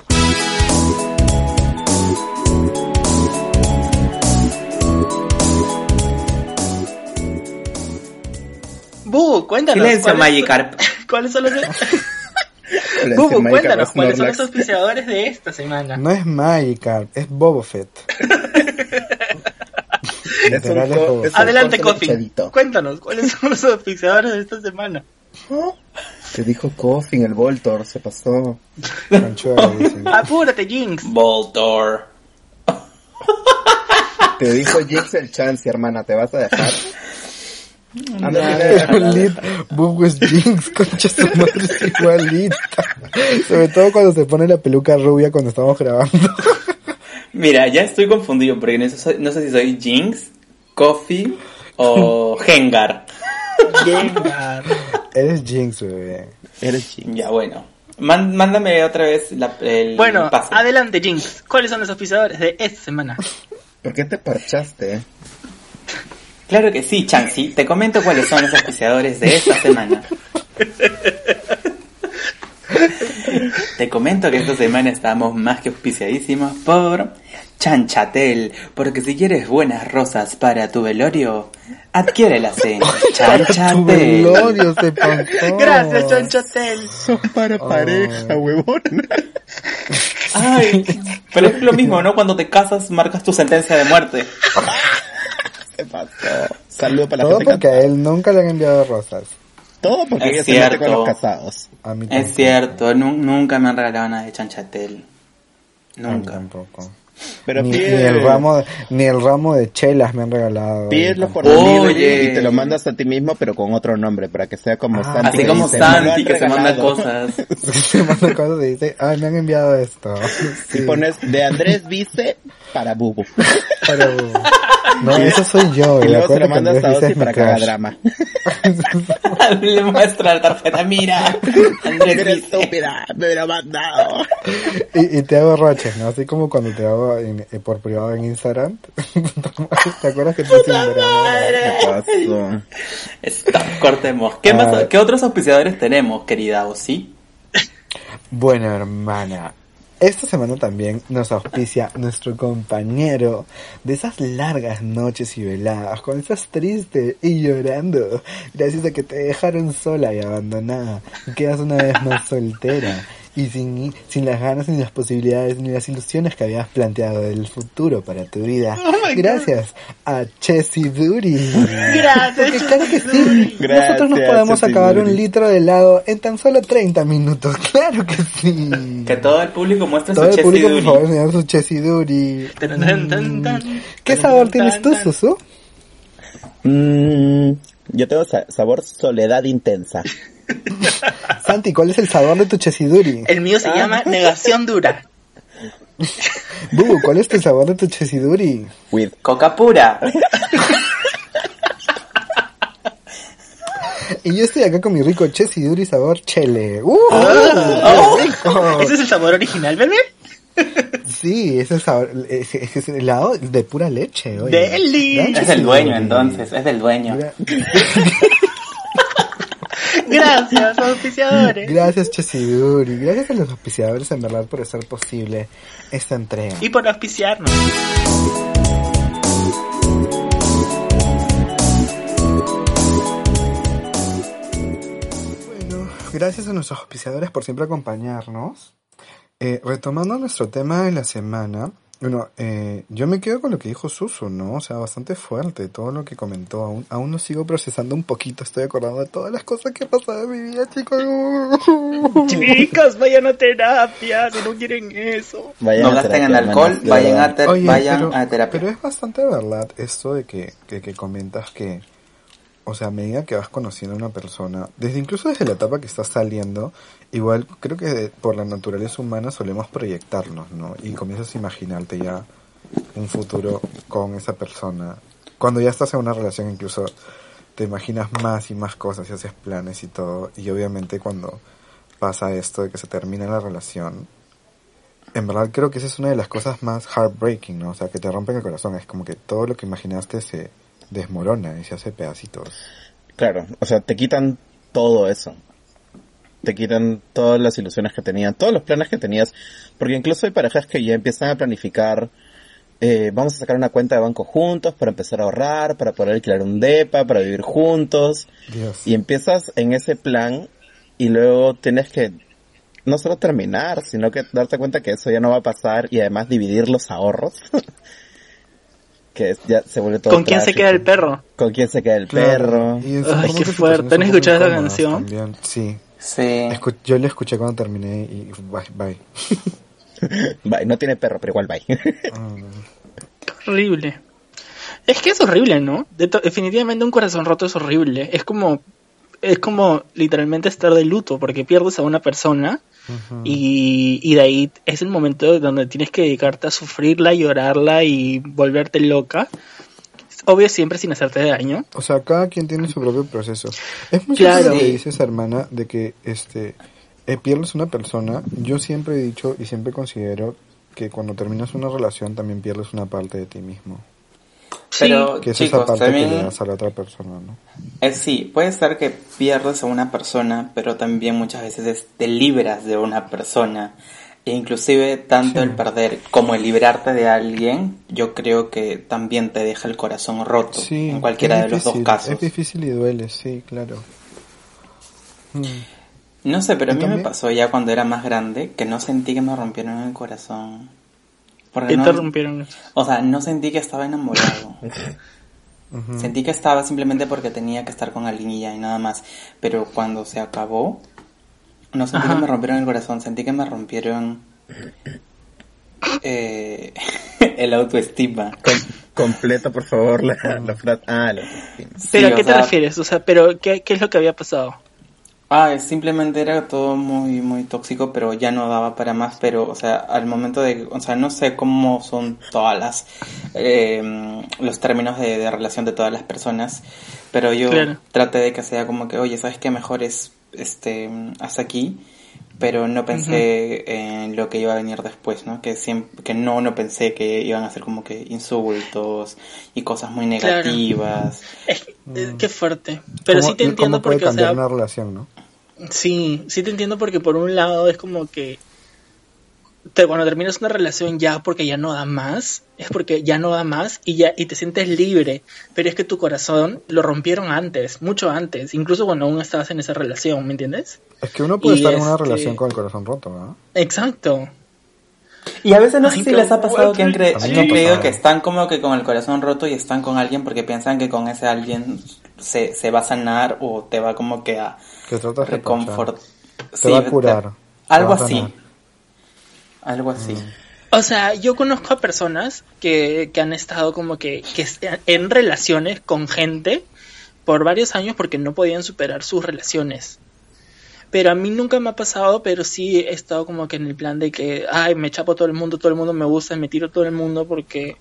Bu, cuéntanos. Silencio, ¿cuáles- Magikarp. ¿Cuáles son los... Bubu, cuéntanos, ¿cuáles son los auspiciadores de esta semana? No es Magikarp, es Boba Fett. Es un es Fett. Adelante, luchadito. Cuéntanos, ¿cuáles son los auspiciadores de esta semana? Te dijo Coffin, el Voltor, se pasó. Apúrate, Jinx. Voltor. Te dijo Jinx el chance, hermana, ¿te vas a dejar? Lit, Bobo es Jinx, concha su madre es igualita. Sobre todo cuando se pone la peluca rubia cuando estamos grabando. Mira, ya estoy confundido porque no sé, no sé si soy Jinx, Coffee o Hengar. Gengar. Eres Jinx, bebé. Eres Jinx. Ya, bueno. Man- mándame otra vez la, el Bueno, pase. adelante, Jinx. ¿Cuáles son los auspiciadores de esta semana? ¿Por qué te parchaste? Claro que sí, Chansey. Te comento cuáles son los auspiciadores de esta semana. Te comento que esta semana estamos más que auspiciadísimos por Chanchatel, porque si quieres buenas rosas para tu velorio, adquiérelas en Tu Chanchatel. velorio se pasó. Gracias, Chanchatel. Son para pareja, huevón. Ay, pero es lo mismo, ¿no? Cuando te casas marcas tu sentencia de muerte. Se pasó. Saludo para la Todo gente porque a él nunca le han enviado rosas. Todo porque Es ella se mete con cierto. los casados. A mí Es cierto, nu- nunca me han regalado nada de Chanchatel. A mí Nunca. tampoco. Pero ni, pide, ni el ramo de, ni el ramo de chelas me han regalado. pídelo por Oye. y te lo mandas a ti mismo, pero con otro nombre, para que sea como Ah, Santi. Así como dice, "Me lo han Santi que se manda regalado". cosas. Se manda cosas y dice, ay, me han enviado esto. Y pones de Andrés Vice para Bubu. Pero, no, eso soy yo. Y ¿de luego acuerdo? lo mandas Que a Ozzy para que haga drama. Le muestra la tarjeta, mira. Andrés Mira, Vice. estúpida, me lo ha mandado. Y, y te hago roches, ¿no? Así como cuando te hago en- eh, por privado en Instagram. ¿Te acuerdas que te hice un drama? ¿Qué pasó? Stop, cortemos. ¿Qué, más. ¿Qué otros auspiciadores tenemos, querida Osi? Bueno, hermana. Esta semana también nos auspicia nuestro compañero de esas largas noches y veladas, cuando estás triste y llorando, gracias a que te dejaron sola y abandonada, y quedas una vez más soltera, y sin, sin las ganas ni las posibilidades ni las ilusiones que habías planteado del futuro para tu vida. gracias a Chessy Duty. Gracias, Porque claro que sí, nosotros nos Gracias, podemos Chessy acabar un litro de helado en tan solo 30 minutos, claro que sí. Que todo el público muestre Todo su el público, por favor, su chesiduri. Tan, tan, tan, tan. ¿Qué Tan, sabor tan, tienes tú. Susu? Mm, yo tengo sa- sabor soledad intensa. Santi, ¿cuál es el sabor de tu chesiduri? El mío se Ah. llama Negación Dura. Bubu, ¿cuál es el sabor de tu chesiduri? With Coca pura. Y yo estoy acá con mi rico chesiduri sabor chele. ¡Uh! Oh. ¡Qué rico! ¿Ese es el sabor original, bebé? Sí, ese sabor, es, es, es helado de pura leche. oye. Deli. Es del dueño, entonces. Es del dueño. Gra- Gracias, auspiciadores. Gracias, Chesiduri. Gracias a los auspiciadores, en verdad, por hacer posible esta entrega. Y por auspiciarnos. Bueno, gracias a nuestros auspiciadores por siempre acompañarnos. Eh, retomando nuestro tema de la semana, bueno, eh, yo me quedo con lo que dijo Susu, ¿no? O sea, bastante fuerte todo lo que comentó. Aún, aún lo sigo procesando un poquito, estoy acordando de todas las cosas que han pasado en mi vida, chicos. Chicas, vayan a terapia si no quieren eso. vayan No a gasten en alcohol, vayan a, ter- Oye, vayan pero, a terapia. pero es bastante verdad esto de que, que, que comentas que, o sea, a medida que vas conociendo a una persona, desde incluso desde la etapa que estás saliendo, igual creo que por la naturaleza humana solemos proyectarnos, ¿no? Y comienzas a imaginarte ya un futuro con esa persona. Cuando ya estás en una relación incluso te imaginas más y más cosas y haces planes y todo. Y obviamente cuando pasa esto de que se termina la relación, en verdad creo que esa es una de las cosas más heartbreaking, ¿no? O sea, que te rompen el corazón. Es como que todo lo que imaginaste se desmorona y se hace pedacitos. Claro, o sea, te quitan todo eso. Te quitan todas las ilusiones que tenían, todos los planes que tenías. Porque incluso hay parejas que ya empiezan a planificar, eh, vamos a sacar una cuenta de banco juntos para empezar a ahorrar, para poder alquilar un DEPA, para vivir juntos. Dios. Y empiezas en ese plan y luego tienes que no solo terminar, sino que darte cuenta que eso ya no va a pasar y además dividir los ahorros. que ya se vuelve todo ¿Con quién se queda el perro? ¿Con quién se queda el Claro, perro? Ay, qué fuerte. ¿Han escuchado esa canción? También. Sí. Sí. Escu- yo la escuché cuando terminé y bye. bye. Bye, no tiene perro, pero igual bye. Horrible. Es que es horrible, ¿no? De definitivamente un corazón roto es horrible. Es como, es como literalmente estar de luto porque pierdes a una persona y, y de ahí es el momento donde tienes que dedicarte a sufrirla, llorarla y volverte loca. Obvio siempre sin hacerte daño. O sea, cada quien tiene su propio proceso. Es muy Claro. cierto lo que dices, hermana, de que este eh, pierdes una persona. Yo siempre he dicho y siempre considero que cuando terminas una relación también pierdes una parte de ti mismo. Pero Que es chicos, esa parte que le das a la otra persona, ¿no? Eh, sí, puede ser que pierdas a una persona, pero también muchas veces es- te libras de una persona. E inclusive tanto Sí. el perder como el librarte de alguien, yo creo que también te deja el corazón roto Sí, en cualquiera de los dos casos. Es difícil y duele, sí, claro. Mm. No sé, pero a mí me pasó ya cuando era más grande que no sentí que me rompieron el corazón. Porque ¿Qué no, te rompieron? o sea, no sentí que estaba enamorado. Sentí que estaba simplemente porque tenía que estar con alguien y ya y nada más. Pero cuando se acabó, no sentí Ajá. que me rompieron el corazón, sentí que me rompieron eh, el autoestima. Com- completa, por favor, la, la frase. Ah, la autoestima. ¿Pero Sí, a qué te sea, refieres? O sea, pero ¿qué, ¿qué es lo que había pasado? Ah, simplemente era todo muy, muy tóxico, pero ya no daba para más. Pero, o sea, al momento de, o sea, no sé cómo son todas las, eh, los términos de, de relación de todas las personas, pero yo Claro. traté de que sea como que, oye, ¿sabes qué? Mejor es, este, hasta aquí. Pero no pensé en lo que iba a venir después, ¿no? Que siempre, que no, no pensé que iban a ser como que insultos y cosas muy Claro. negativas. Es, eh, qué fuerte. Pero ¿Cómo- sí te cómo entiendo puede porque, o cambiar sea, una relación, no? sí, sí te entiendo porque por un lado es como que te, cuando terminas una relación ya porque ya no da más, es porque ya no da más y ya y te sientes libre, pero es que tu corazón lo rompieron antes, mucho antes, incluso cuando aún estabas en esa relación, ¿me entiendes? Es que uno puede Y estar en una relación con el corazón roto, ¿no? Exacto. Y a veces no Ay, sé si les ha pasado que han, cre- me han ha creído que están como que con el corazón roto y están con alguien porque piensan que con ese alguien se, se va a sanar o te va como que a Que tratas de reconfort. Te va a curar, te Algo así. Algo así. O sea, yo conozco a personas que, que han estado como que, que est- en relaciones con gente por varios años porque no podían superar sus relaciones. Pero a mí nunca me ha pasado, pero sí he estado como que en el plan de que, ay, me chapo todo el mundo, todo el mundo me gusta, me tiro todo el mundo porque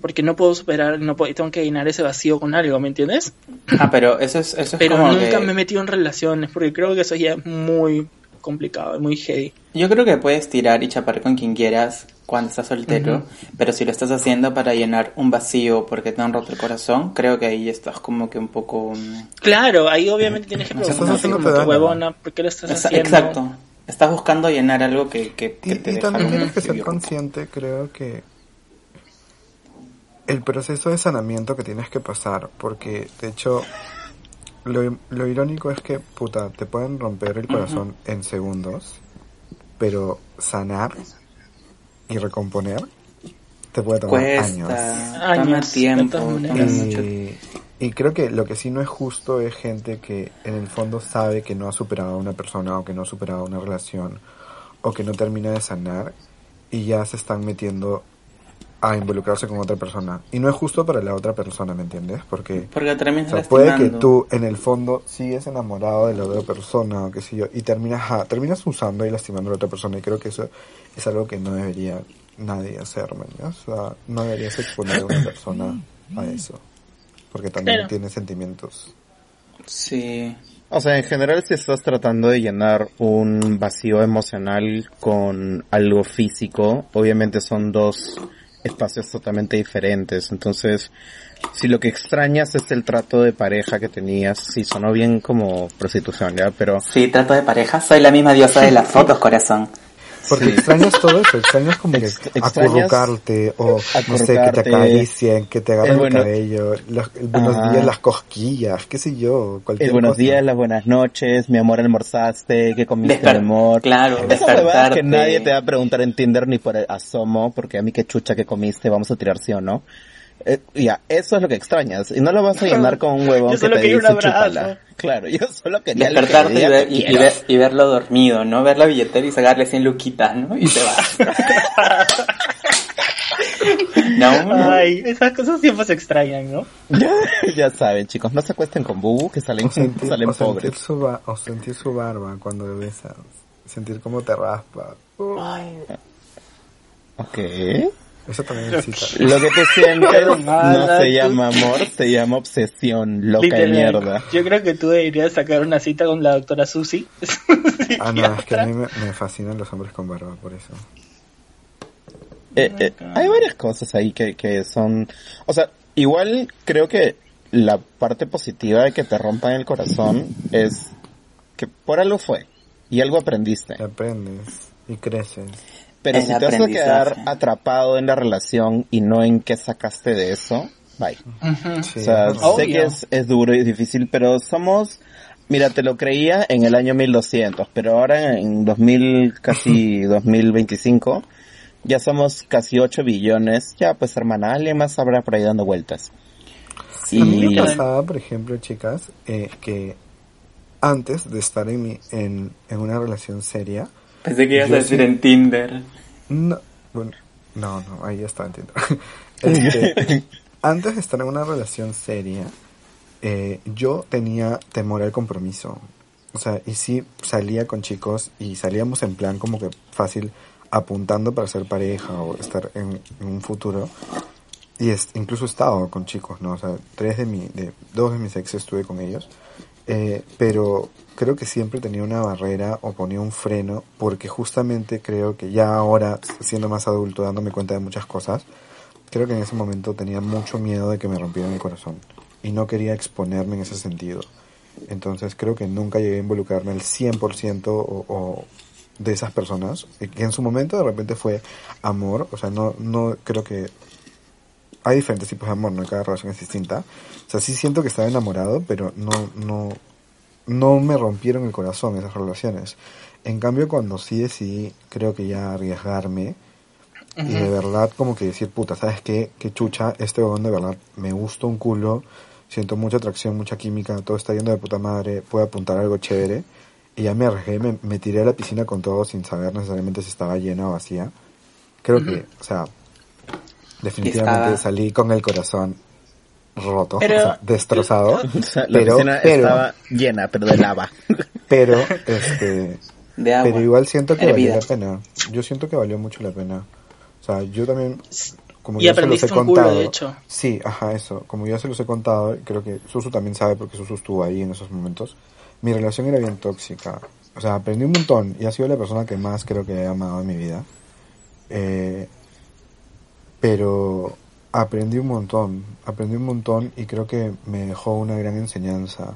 porque no puedo superar, no puedo, tengo que llenar ese vacío con algo, ¿me entiendes? Ah, pero eso es, eso es Pero como nunca que- me he metido en relaciones porque creo que eso ya es muy complicado, muy heavy. Yo creo que puedes tirar y chapar con quien quieras cuando estás soltero, pero si lo estás haciendo para llenar un vacío porque te han roto el corazón, creo que ahí estás como que un poco... mm, Claro, ahí obviamente tienes que haciéndote como que huevona, ¿por qué lo estás haciendo? Exacto. Estás buscando llenar algo que, que, que Y, te y deja también tienes que ser consciente, creo que el proceso de sanamiento que tienes que pasar, porque de hecho lo, lo irónico es que, puta, te pueden romper el corazón en segundos, pero sanar y recomponer te puede tomar años. Cuesta, Años, toma tiempo, Y, y creo que lo que sí no es justo es gente que en el fondo sabe que no ha superado a una persona o que no ha superado una relación o que no termina de sanar y ya se están metiendo a involucrarse con otra persona. Y no es justo para la otra persona, ¿me entiendes? Porque Porque o sea, puede que tú en el fondo sigues enamorado de la otra persona o qué sé yo y terminas, ajá, terminas usando y lastimando a la otra persona y creo que eso es algo que no debería nadie hacer, ¿me entiendes? O sea, no deberías exponer a una persona a eso porque también Claro. tiene sentimientos. Sí. O sea, en general si estás tratando de llenar un vacío emocional con algo físico, obviamente son dos espacios totalmente diferentes. Entonces, si lo que extrañas es el trato de pareja que tenías, sí sonó bien como prostitución, ¿ya? Pero Sí, trato de pareja. Soy la misma diosa de las fotos, corazón. Porque Sí. extrañas todo eso, extrañas como que Ex- acurrucarte o no sé, que te acurrucarte, acaricien, que te agarren el el, bueno- cabello, los, el buenos Ajá. días, las cosquillas, qué sé yo, cualquier el buenos cosa. días, las buenas noches, mi amor, almorzaste, ¿qué comiste, Desper- mi amor? Claro, despertarte. que nadie te va a preguntar en Tinder ni por asomo, porque a mí qué chucha que comiste, vamos a tirar sí o no. Eh, ya, eso es lo que extrañas. Y no lo vas a llenar con un huevón Yo que solo te quería un dice abrazo. chúpala. Claro, yo solo quería alguien que Despertarte y ver, "Te y, y quiero". ver, y verlo dormido, ¿no? Ver la billetera y sacarle 100 luquitas, ¿no? Y te vas. no, no. Ay, esas cosas siempre se extrañan, ¿no? ya saben, chicos, no se acuesten con Bubu, que salen, sentir, salen o sentir pobres. su ba- o sentir su barba cuando le besas, sentir cómo te raspa. Uh, Ok. Eso también. Lo que tú sientes no se llama amor, se llama obsesión, loca de mierda. Yo creo que tú deberías sacar una cita con la doctora Susi. Ah, no, es que a mí me, me fascinan los hombres con barba, por eso. Eh, eh, hay varias cosas ahí que, que son, o sea, Igual creo que la parte positiva de que te rompan el corazón es que por algo fue y algo aprendiste. Aprendes y creces. Pero si te vas a quedar atrapado en la relación y no en qué sacaste de eso, bye. Ujú. Sí, O sea, verdad. sé que es, es duro y difícil, pero somos, mira, te lo creía en el año 1200, pero ahora en 2000, casi 2025, ya somos casi 8 billones. Ya, pues hermana, alguien más habrá por ahí dando vueltas. A mí me pasaba, por ejemplo, chicas, eh, que antes de estar en, mi, en, en una relación seria, Pensé que ibas a decir sí. en Tinder. no, bueno, no, no, ahí ya está, entiendo. Este, antes de estar en una relación seria, eh, yo tenía temor al compromiso. O sea, y sí salía con chicos y salíamos en plan como que fácil apuntando para ser pareja o estar en, en un futuro. Y es, incluso he estado con chicos, ¿no? O sea, tres de mi, de, dos de mis ex estuve con ellos. Eh, pero creo que siempre tenía una barrera o ponía un freno porque justamente creo que ya ahora, siendo más adulto, dándome cuenta de muchas cosas, creo que en ese momento tenía mucho miedo de que me rompieran el corazón y no quería exponerme en ese sentido. Entonces creo que nunca llegué a involucrarme al 100% o, o de esas personas, que en su momento de repente fue amor, o sea, no, no creo que hay diferentes tipos de amor, ¿no? Cada relación es distinta. O sea, sí siento que estaba enamorado, pero no, no, no me rompieron el corazón esas relaciones. En cambio, cuando sí decidí, creo que ya arriesgarme, y de verdad como que decir, puta, ¿sabes qué? Qué chucha, este huevón de verdad me gusta un culo, siento mucha atracción, mucha química, todo está yendo de puta madre, puedo apuntar algo chévere. Y ya me arriesgué, me, me tiré a la piscina con todo sin saber necesariamente si estaba llena o vacía. Creo que, o sea, definitivamente estaba- salí con el corazón roto, Pero- o sea, destrozado. o sea, la pero, piscina pero, estaba llena, pero de lava. pero, este, De agua. pero igual siento que valió Hervida. la pena. Yo siento que valió mucho la pena. O sea, yo también, como Y ya se los he un culo, contado. de hecho. Sí, ajá, eso. Como ya se los he contado, creo que Susu también sabe porque Susu estuvo ahí en esos momentos. Mi relación era bien tóxica. O sea, aprendí un montón y ha sido la persona que más creo que he amado en mi vida. Eh, pero aprendí un montón, aprendí un montón y creo que me dejó una gran enseñanza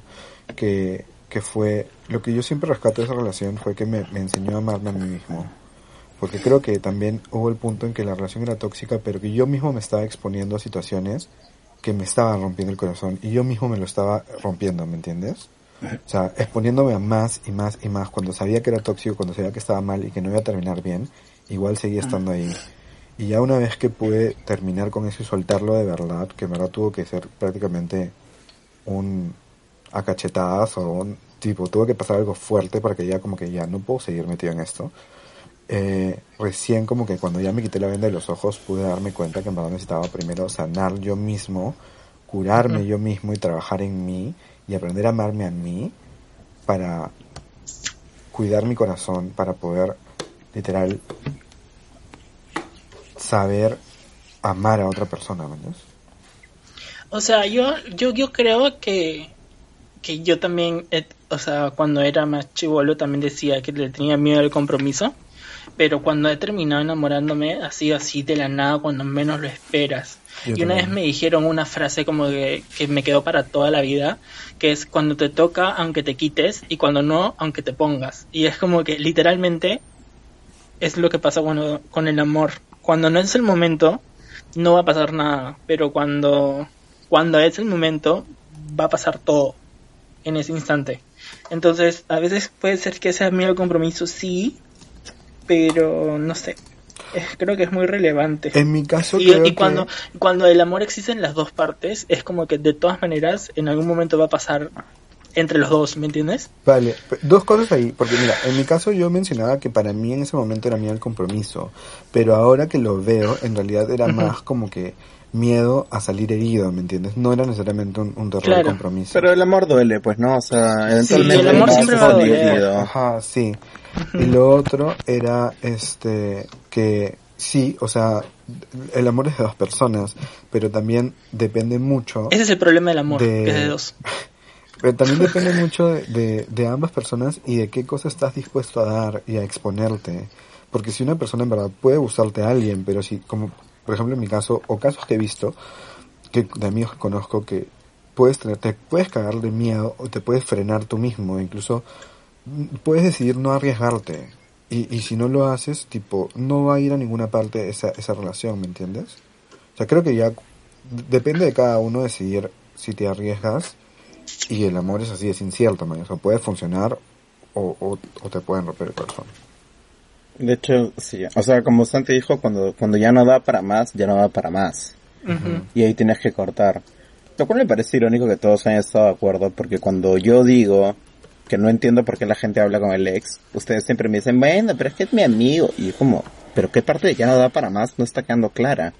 que, que fue, lo que yo siempre rescato de esa relación fue que me, me enseñó a amarme a mí mismo. Porque creo que también hubo el punto en que la relación era tóxica, pero que yo mismo me estaba exponiendo a situaciones que me estaban rompiendo el corazón y yo mismo me lo estaba rompiendo, ¿me entiendes? O sea, exponiéndome a más y más y más cuando sabía que era tóxico, cuando sabía que estaba mal y que no iba a terminar bien, igual seguía estando ahí. Y ya una vez que pude terminar con eso y soltarlo de verdad, que en verdad tuvo que ser prácticamente un a cachetadas o un tipo, tuvo que pasar algo fuerte para que ya como que ya no puedo seguir metido en esto. Eh, recién como que cuando ya me quité la venda de los ojos pude darme cuenta que en verdad necesitaba primero sanar yo mismo, curarme yo mismo y trabajar en mí y aprender a amarme a mí para cuidar mi corazón, para poder literal saber amar a otra persona, ¿me entiendes? O sea, yo, yo, yo creo que, que yo también, eh, o sea, cuando era más chivolo también decía que le tenía miedo al compromiso, pero cuando he terminado enamorándome ha sido así de la nada cuando menos lo esperas. Yo y una vez me dijeron una frase como que, que me quedó para toda la vida, que es cuando te toca aunque te quites y cuando no aunque te pongas. Y es como que literalmente es lo que pasa cuando, con el amor. Cuando no es el momento, no va a pasar nada, pero cuando, cuando es el momento, va a pasar todo en ese instante. Entonces, a veces puede ser que sea miedo al compromiso, sí, pero no sé. Creo que es muy relevante. En mi caso Y, creo y cuando, que... cuando el amor existe en las dos partes, es como que de todas maneras, en algún momento va a pasar entre los dos, ¿me entiendes? Vale, dos cosas ahí, porque mira, en mi caso yo mencionaba que para mí en ese momento era miedo al compromiso, pero ahora que lo veo, en realidad era más como que miedo a salir herido, ¿me entiendes? No era necesariamente un, un terror Claro. al compromiso. Pero el amor duele, pues, ¿no? O sea, eventualmente el amor siempre va a salir doler. herido. Ajá, sí. Y lo otro era este que sí, o sea, el amor es de dos personas, pero también depende mucho Ese es el problema del amor, De- que es de dos. Pero también depende mucho de, de, de ambas personas y de qué cosa estás dispuesto a dar y a exponerte. Porque si una persona en verdad puede gustarte a alguien, pero si, como por ejemplo en mi caso, o casos que he visto, que, de amigos que conozco que puedes tener, te puedes cagar de miedo o te puedes frenar tú mismo, incluso mm, puedes decidir no arriesgarte. Y, y si no lo haces, tipo, no va a ir a ninguna parte esa, esa relación, ¿me entiendes? O sea, creo que ya depende de cada uno decidir si te arriesgas y el amor es así, es incierto, man. O sea, puede funcionar o, o, o te pueden romper el corazón. De hecho, sí. O sea, como Santi dijo, cuando, cuando ya no da para más, ya no da para más. Y ahí tienes que cortar. Lo cual me parece irónico que todos hayan estado de acuerdo, porque cuando yo digo que no entiendo por qué la gente habla con el ex, ustedes siempre me dicen, bueno, pero es que es mi amigo. Y yo como, pero qué parte de ya no da para más no está quedando clara.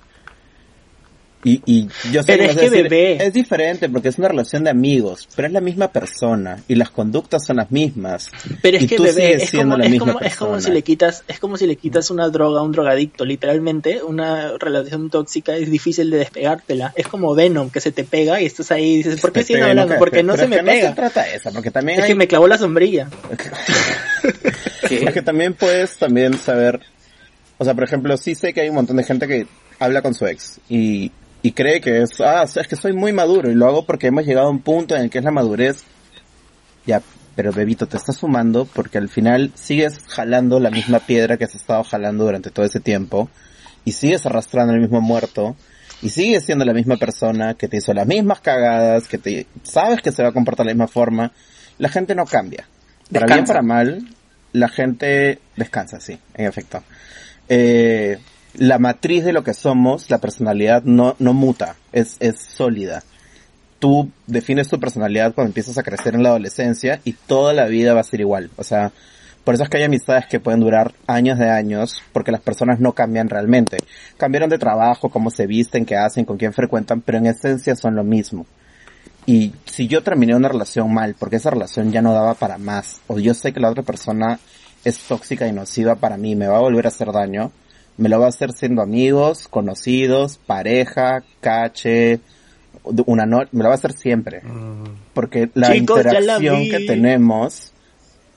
Y, y yo sé Pero que es que, decir, bebé. es diferente porque es una relación de amigos, pero es la misma persona y las conductas son las mismas. Pero es y que tú bebé, es siendo como, la es, misma como, es como si le quitas, es como si le quitas una droga a un drogadicto, literalmente, una relación tóxica es difícil de despegártela. Es como Venom, que se te pega y estás ahí y dices, ¿por qué siguen hablando? que- Porque no se me No pega. se trata eso, porque también Es hay que me clavó la sombrilla. Porque también puedes también saber, o sea, por ejemplo, sí sé que hay un montón de gente que habla con su ex y, y cree que es, ah, es que soy muy maduro y lo hago porque hemos llegado a un punto en el que es la madurez. Ya, pero bebito, te estás sumando porque al final sigues jalando la misma piedra que has estado jalando durante todo ese tiempo y sigues arrastrando el mismo muerto y sigues siendo la misma persona que te hizo las mismas cagadas, que te sabes que se va a comportar de la misma forma. La gente no cambia. Para bien, para mal, la gente descansa, sí, en efecto. Eh, la matriz de lo que somos, la personalidad no, no muta, es, es sólida. Tú defines tu personalidad cuando empiezas a crecer en la adolescencia y toda la vida va a ser igual. O sea, por eso es que hay amistades que pueden durar años de años, porque las personas no cambian realmente. Cambiaron de trabajo, cómo se visten, qué hacen, con quién frecuentan, pero en esencia son lo mismo. Y si yo terminé una relación mal, porque esa relación ya no daba para más, o yo sé que la otra persona es tóxica y nociva para mí, me va a volver a hacer daño, me lo va a hacer siendo amigos, conocidos, pareja, cache, una noche, me lo va a hacer siempre. Porque la Chicos, ya la interacción que tenemos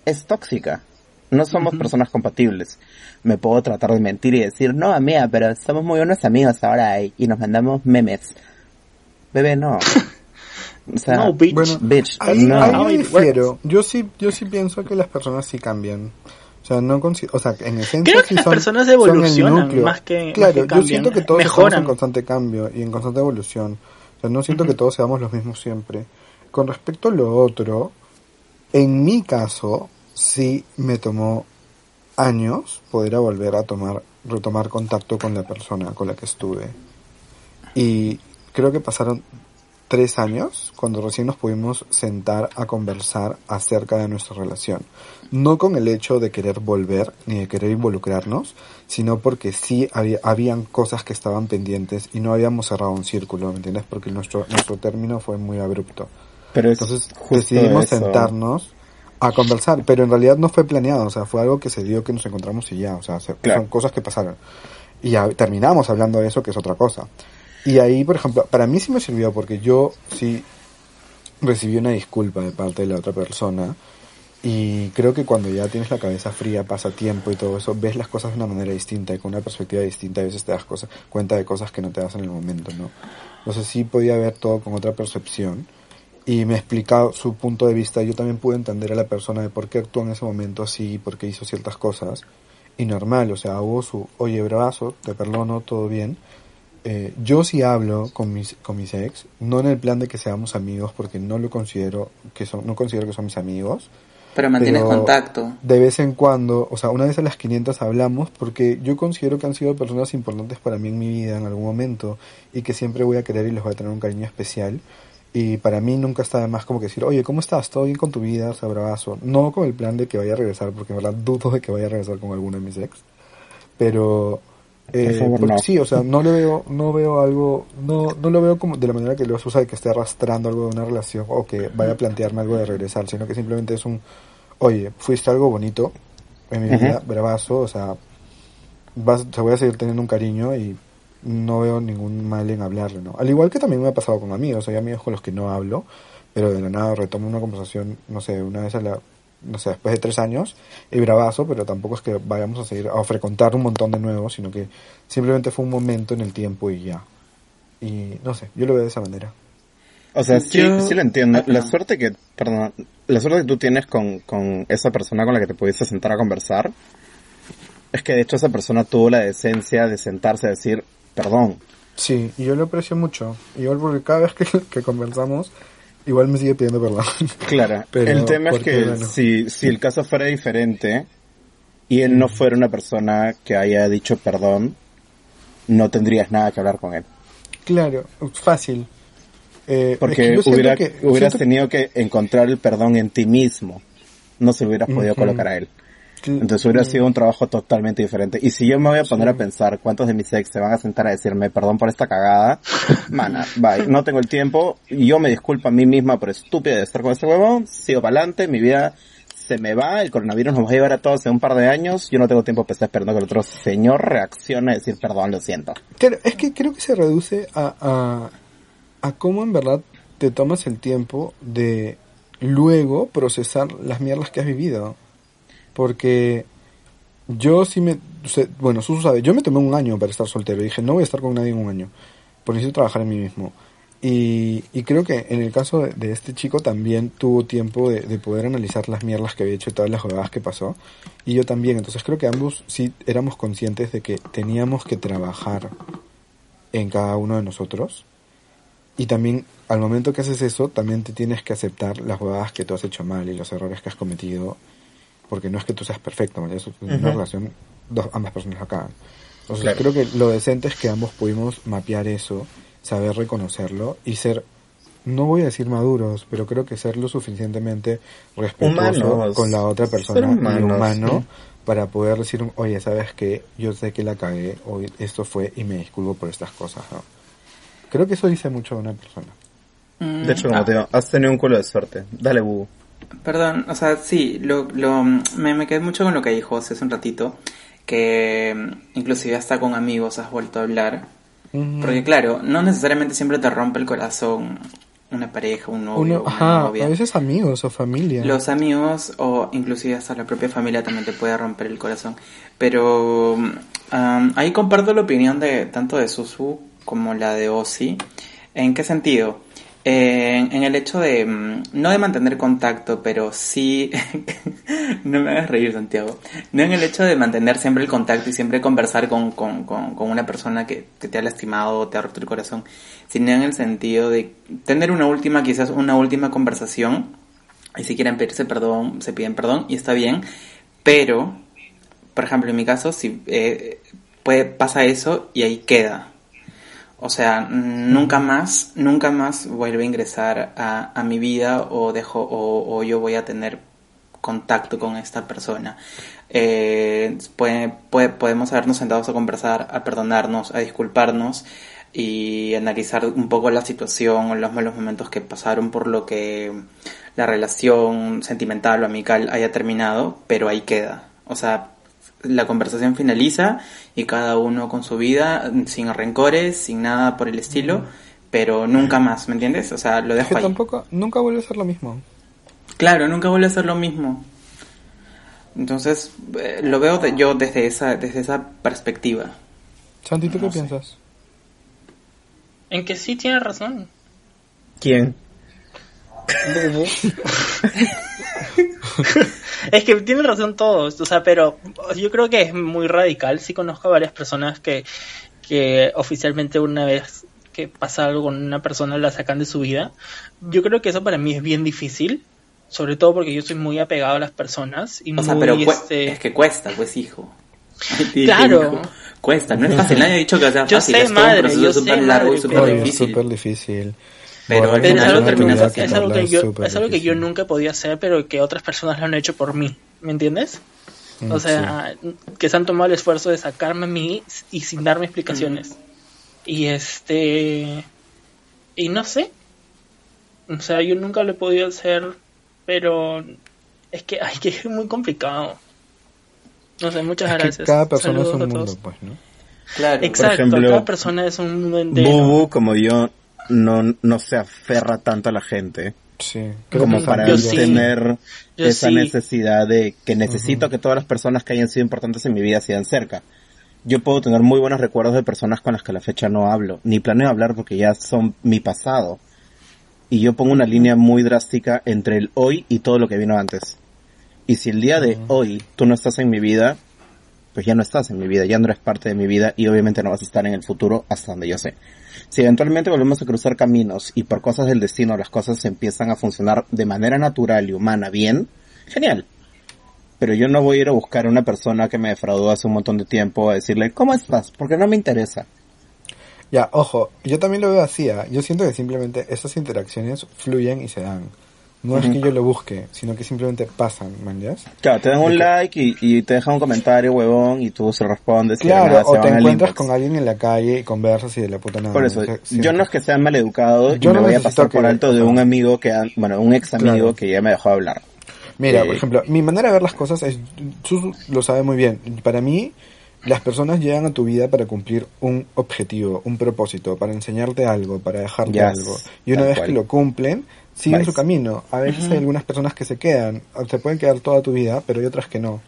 es tóxica. No somos personas compatibles. Me puedo tratar de mentir y decir, no, amiga, pero somos muy buenos amigos ahora y, y nos mandamos memes. Bebé, no. O sea, No, bitch. Bueno, bitch, Ahí, no. ahí it difiero. Yo sí, yo sí pienso que las personas sí cambian. O sea, no o sea, en esencia Creo que sí las son- personas evolucionan más que- más Claro, que yo cambian. siento que todos Mejoran. estamos en constante cambio y en constante evolución. O sea, no siento que todos seamos los mismos siempre. Con respecto a lo otro, en mi caso, sí me tomó años poder a volver a tomar, retomar contacto con la persona con la que estuve. Y creo que pasaron tres años cuando recién nos pudimos sentar a conversar acerca de nuestra relación. No con el hecho de querer volver ni de querer involucrarnos, sino porque sí había, habían cosas que estaban pendientes y no habíamos cerrado un círculo, ¿me entiendes? Porque nuestro, nuestro término fue muy abrupto. Pero es Entonces decidimos eso. sentarnos a conversar, pero en realidad no fue planeado, o sea, fue algo que se dio que nos encontramos y ya, o sea, se- Claro. son cosas que pasaron. Y ya terminamos hablando de eso, que es otra cosa. Y ahí, por ejemplo, para mí sí me sirvió porque yo sí recibí una disculpa de parte de la otra persona y creo que cuando ya tienes la cabeza fría, pasa tiempo y todo eso, ves las cosas de una manera distinta y con una perspectiva distinta, a veces te das cosas, cuenta de cosas que no te das en el momento, ¿no? Entonces sí podía ver todo con otra percepción y me ha explicado su punto de vista. Yo también pude entender a la persona de por qué actuó en ese momento así, por qué hizo ciertas cosas. Y normal, o sea, hubo su, oye, bravazo, te perdono, todo bien. Eh, yo sí hablo con mis, con mis ex, no en el plan de que seamos amigos, porque no lo considero que son, no considero que son mis amigos. Pero mantienes Pero contacto. De vez en cuando, o sea, una vez a las 500 hablamos porque yo considero que han sido personas importantes para mí en mi vida en algún momento y que siempre voy a querer y les voy a tener un cariño especial. Y para mí nunca está de más como que decir, oye, ¿cómo estás? ¿Todo bien con tu vida? O sea. No con el plan de que vaya a regresar, porque en verdad dudo de que vaya a regresar con alguno de mis ex. Pero, eh, Por favor, porque no. sí, o sea, no le veo, no veo algo, no, no lo veo como de la manera que lo usa de que esté arrastrando algo de una relación o que vaya a plantearme algo de regresar, sino que simplemente es un, oye, fuiste algo bonito en mi vida, bravazo, o sea, vas, te voy a seguir teniendo un cariño y no veo ningún mal en hablarle, ¿no? Al igual que también me ha pasado con amigos, hay amigos con los que no hablo, pero de la nada retomo una conversación, no sé, una vez a la, no sé, después de tres años, y bravazo, pero tampoco es que vayamos a seguir a frecuentar un montón de nuevo, sino que simplemente fue un momento en el tiempo y ya. Y no sé, yo lo veo de esa manera. O sea, sí, Yo- sí lo entiendo. La suerte que, perdón, la suerte que tú tienes con, con esa persona con la que te pudiste sentar a conversar, es que de hecho esa persona tuvo la decencia de sentarse a decir, perdón. Sí, y yo lo aprecio mucho. Igual porque cada vez que, que conversamos, igual me sigue pidiendo perdón. Claro, Pero, el tema es que bueno. si, si el caso fuera diferente y él no fuera una persona que haya dicho perdón, no tendrías nada que hablar con él. Claro, fácil. Eh, es Porque que hubiera, que- hubieras siento- tenido que encontrar el perdón en ti mismo. No se hubieras podido colocar a él. Entonces hubiera sido un trabajo totalmente diferente. Y si yo me voy a poner a pensar cuántos de mis ex se van a sentar a decirme perdón por esta cagada, mana, bye, no tengo el tiempo, yo me disculpo a mí misma por estúpida de estar con este huevón, sigo para adelante, mi vida se me va, el coronavirus nos va a llevar a todos en un par de años, yo no tengo tiempo para estar esperando que el otro señor reaccione a decir perdón, lo siento. Claro, es que creo que se reduce a, a, a cómo en verdad te tomas el tiempo de luego procesar las mierdas que has vivido. Porque yo sí me... bueno, Susu sabe, yo me tomé un año para estar soltero. Dije, no voy a estar con nadie en un año. Porque necesito trabajar en mí mismo. Y, y creo que en el caso de, de este chico también tuvo tiempo de, de poder analizar las mierdas que había hecho y todas las jugadas que pasó. Y yo también. Entonces creo que ambos sí éramos conscientes de que teníamos que trabajar en cada uno de nosotros. Y también, al momento que haces eso, también te tienes que aceptar las jugadas que tú has hecho mal y los errores que has cometido. Porque no es que tú seas perfecto, en una Ujú. relación, dos, ambas personas acaban. Entonces, Claro. creo que lo decente es que ambos pudimos mapear eso, saber reconocerlo y ser, no voy a decir maduros, pero creo que ser lo suficientemente respetuoso Humanos. con la otra persona y humanos, humano sí. para poder decir, oye, ¿sabes qué? Yo sé que la cagué, hoy esto fue y me disculpo por estas cosas, ¿no? Creo que eso dice mucho de una persona. Mm, De hecho, como ah, te digo, has tenido un culo de suerte. Dale, bu. Perdón, o sea, sí, lo, lo, me, me quedé mucho con lo que dijo hace un ratito, que mm, inclusive hasta con amigos has vuelto a hablar. Porque claro, no necesariamente siempre te rompe el corazón una pareja, un novio, Uno, una ajá, novia. a veces amigos o familia. Los amigos o inclusive hasta la propia familia también te puede romper el corazón. Pero um, ahí comparto la opinión de tanto de Susu como la de Ozzy. ¿En qué sentido? Eh, en, el hecho de, mm, no de mantener contacto, pero sí, no me hagas reír Santiago, no en el hecho de mantener siempre el contacto y siempre conversar con, con, con, una persona que, te ha lastimado te ha roto el corazón, sino en el sentido de tener una última, quizás una última conversación, y si quieren pedirse perdón, se piden perdón y está bien, pero, por ejemplo, en mi caso, si eh, puede, pasa eso y ahí queda. O sea, nunca más, nunca más vuelve a ingresar a, a mi vida o dejo, o, yo voy a tener contacto con esta persona. Eh, puede- podemos habernos sentados a conversar, a perdonarnos, a disculparnos y analizar un poco la situación o los malos momentos que pasaron por lo que la relación sentimental o amical haya terminado, pero ahí queda. O sea, la conversación finaliza y cada uno con su vida, sin rencores, sin nada por el estilo, pero nunca más, ¿me entiendes? O sea, lo Es dejo que ahí. tampoco, nunca vuelve a ser lo mismo. Claro, nunca vuelve a ser lo mismo. Entonces, eh, lo veo de- yo desde esa, desde esa perspectiva. Santi, ¿tú No qué sé. piensas? En que sí tiene razón. ¿Quién? Es que tienen razón todos, o sea, pero yo creo que es muy radical. Sí conozco a varias personas que, que oficialmente una vez que pasa algo con una persona la sacan de su vida. Yo creo que eso para mí es bien difícil, sobre todo porque yo soy muy apegado a las personas y O sea, muy, pero cue- este, es que cuesta, pues, hijo. Claro. Hijo, Cuesta, no es fácil. Nadie ha dicho que sea Yo fácil. sé, es todo un madre, proceso yo súper sé, largo y madre, súper pero- es difícil. súper difícil. Pero es algo, que es algo yo, es algo que yo nunca podía hacer, pero que otras personas lo han hecho por mí. ¿Me entiendes? Mm, O sea, que se han tomado el esfuerzo de sacarme a mí y sin darme explicaciones. Y este. Y no sé. O sea, yo nunca lo he podido hacer, pero. Es que, ay, que es muy complicado. No sé, muchas Es que gracias. cada persona es un mundo, pues, ¿no? Claro. Exacto, ejemplo, cada persona es un mundo entero. Bubu, como yo, no, no se aferra tanto a la gente. Sí. como para Yo no sí. tener esa sí. necesidad de que necesito que todas las personas que hayan sido importantes en mi vida sean cerca. yo puedo tener muy buenos recuerdos de personas con las que a la fecha no hablo, ni planeo hablar porque ya son mi pasado. Y yo pongo una línea muy drástica entre el hoy y todo lo que vino antes. Y si el día de hoy tú no estás en mi vida, pues ya no estás en mi vida, ya no eres parte de mi vida y obviamente no vas a estar en el futuro hasta donde yo sé. Si eventualmente volvemos a cruzar caminos y por cosas del destino las cosas empiezan a funcionar de manera natural y humana bien, genial. Pero yo no voy a ir a buscar a una persona que me defraudó hace un montón de tiempo a decirle, ¿cómo estás? Porque no me interesa. Ya, ojo, yo también lo veo así. ¿ah? Yo siento que simplemente esas interacciones fluyen y se dan. No es que yo lo busque, sino que simplemente pasan, man, ¿ya? Claro, te dan un like y, y te dejan un comentario, huevón, y tú se respondes. y de la Claro, nada se o te encuentras con alguien en la calle y conversas y de la puta nada. Por eso, O sea, yo no es que sea maleducado Yo y me no voy a pasar por alto de un amigo que, bueno, un ex amigo Claro. que ya me dejó hablar. Mira, Eh, por ejemplo, mi manera de ver las cosas es, tú lo sabes muy bien, para mí las personas llegan a tu vida para cumplir un objetivo, un propósito, para enseñarte algo, para dejarte Yes, algo. Y una vez cual. que lo cumplen, siguen su camino. A veces hay algunas personas que se quedan, se pueden quedar toda tu vida, pero hay otras que no.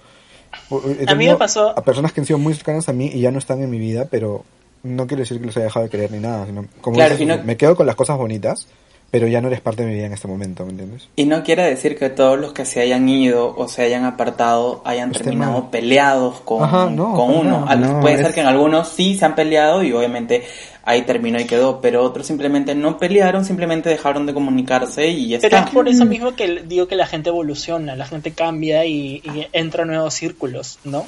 He A mí me pasó- A personas que han sido muy cercanas a mí y ya no están en mi vida, pero no quiere decir que los haya dejado de querer ni nada, sino como Claro, dices no- me quedo con las cosas bonitas, pero ya no eres parte de mi vida en este momento, ¿me entiendes? Y no quiere decir que todos los que se hayan ido o se hayan apartado hayan terminado mal. peleados con, Ajá, no, con uno. nada. Al- No, Puede es- ser que en algunos sí se han peleado y obviamente ahí terminó y quedó, pero otros simplemente no pelearon, simplemente dejaron de comunicarse y ya Pero está. es por eso mismo que digo que la gente evoluciona, la gente cambia y, y entra a nuevos círculos, ¿no?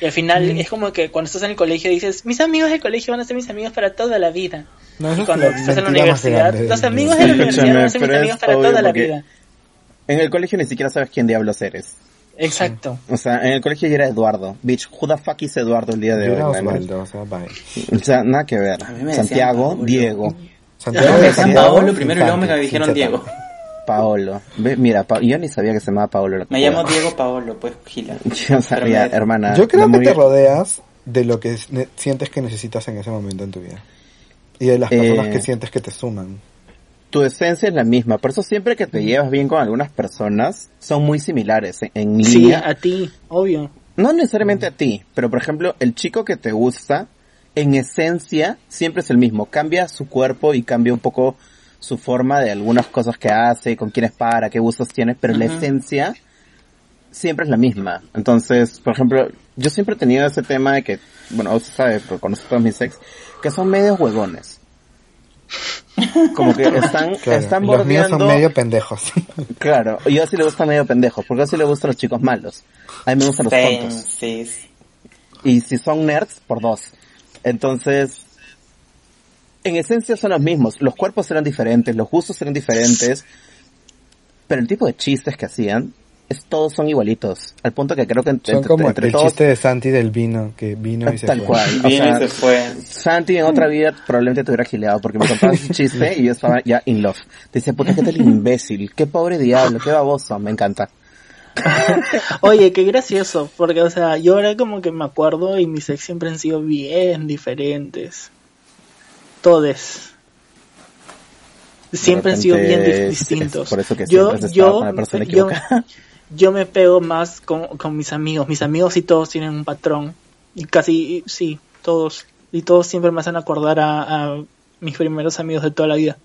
Y al final es como que cuando estás en el colegio dices, mis amigos del colegio van a ser mis amigos para toda la vida. No, eso cuando estás en la universidad, los amigos de la universidad van a ser mis pero amigos para toda la vida. En el colegio ni siquiera sabes quién diablos eres. Exacto. O sea, en el colegio yo era Eduardo. Bitch, who the fuck is Eduardo el día de Yo hoy? era? Osvaldo, o sea, bye. O sea, nada que ver. Santiago, Paolo. Diego, Santiago me decían Paolo primero y luego me dijeron Diego. Paolo. Ve, mira, Pa- yo ni sabía que se llamaba Paolo. Me llamo Diego Paolo, pues Gila. Yo sabía, hermana. Yo creo que te rodeas de lo que sientes que necesitas en ese momento en tu vida. Y de las personas Eh, que sientes que te suman. tu esencia es la misma. Por eso siempre que te llevas bien con algunas personas, son muy similares en, en Sí, línea. a ti, obvio. No necesariamente a ti, pero por ejemplo, el chico que te gusta, en esencia, siempre es el mismo. Cambia su cuerpo y cambia un poco su forma de algunas cosas que hace, con quiénes para, qué gustos tiene, pero la Ujú. esencia siempre es la misma. Entonces, por ejemplo, yo siempre he tenido ese tema de que, bueno, usted sabe, porque conoce a todos mis ex, que son medios huevones. Como que están, Claro, están y los míos bordeando... son medio pendejos. Claro, yo sí le gustan medio pendejos, porque a sí le gustan los chicos malos. A mí me gustan los tontos. sí, sí. Y si son nerds, por dos. Entonces, en esencia son los mismos. Los cuerpos eran diferentes, los gustos eran diferentes, pero el tipo de chistes que hacían, es, todos son igualitos. Al punto que creo que entre, Son como entre el todos, chiste de Santi del vino, que vino y se tal fue. cual. O Vino y sea, se fue. Santi en otra vida probablemente te hubiera gileado porque me contaba ese chiste y yo estaba ya in love. Te decía, puta, qué tal imbécil, qué pobre diablo, qué baboso, me encanta. Oye, qué gracioso, porque, o sea, yo ahora como que me acuerdo y mis ex siempre han sido bien diferentes. Todes. Siempre han sido bien es- distintos. por eso que yo, siempre has estado yo, con la persona yo. Yo me pego más con, con mis amigos. Mis amigos y todos tienen un patrón. Y casi, sí, todos. Y todos siempre me hacen acordar a, a mis primeros amigos de toda la vida.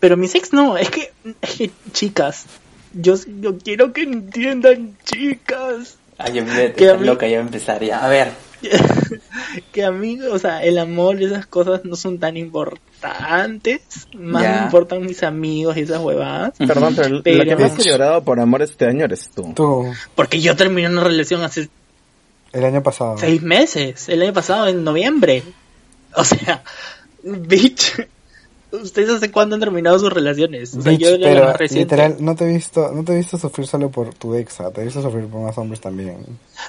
Pero mis ex no, es que, es que chicas, yo, yo quiero que entiendan, chicas, Ay, yo me Que a estar mí- loca, ya va a empezar ya. A ver. que a mí, o sea, el amor y esas cosas no son tan importantes, más me importan mis amigos y esas huevadas, Perdón, pero, la Pero- que más ha llorado por amor este año eres tú. Tú, porque yo terminé una relación hace el año pasado. seis meses, el año pasado, en noviembre. O sea, bitch, ¿ustedes hace cuándo han terminado sus relaciones? O sea, Bitch, yo pero literal, no te he visto, no te he visto sufrir solo por tu exa, te he visto sufrir por más hombres también.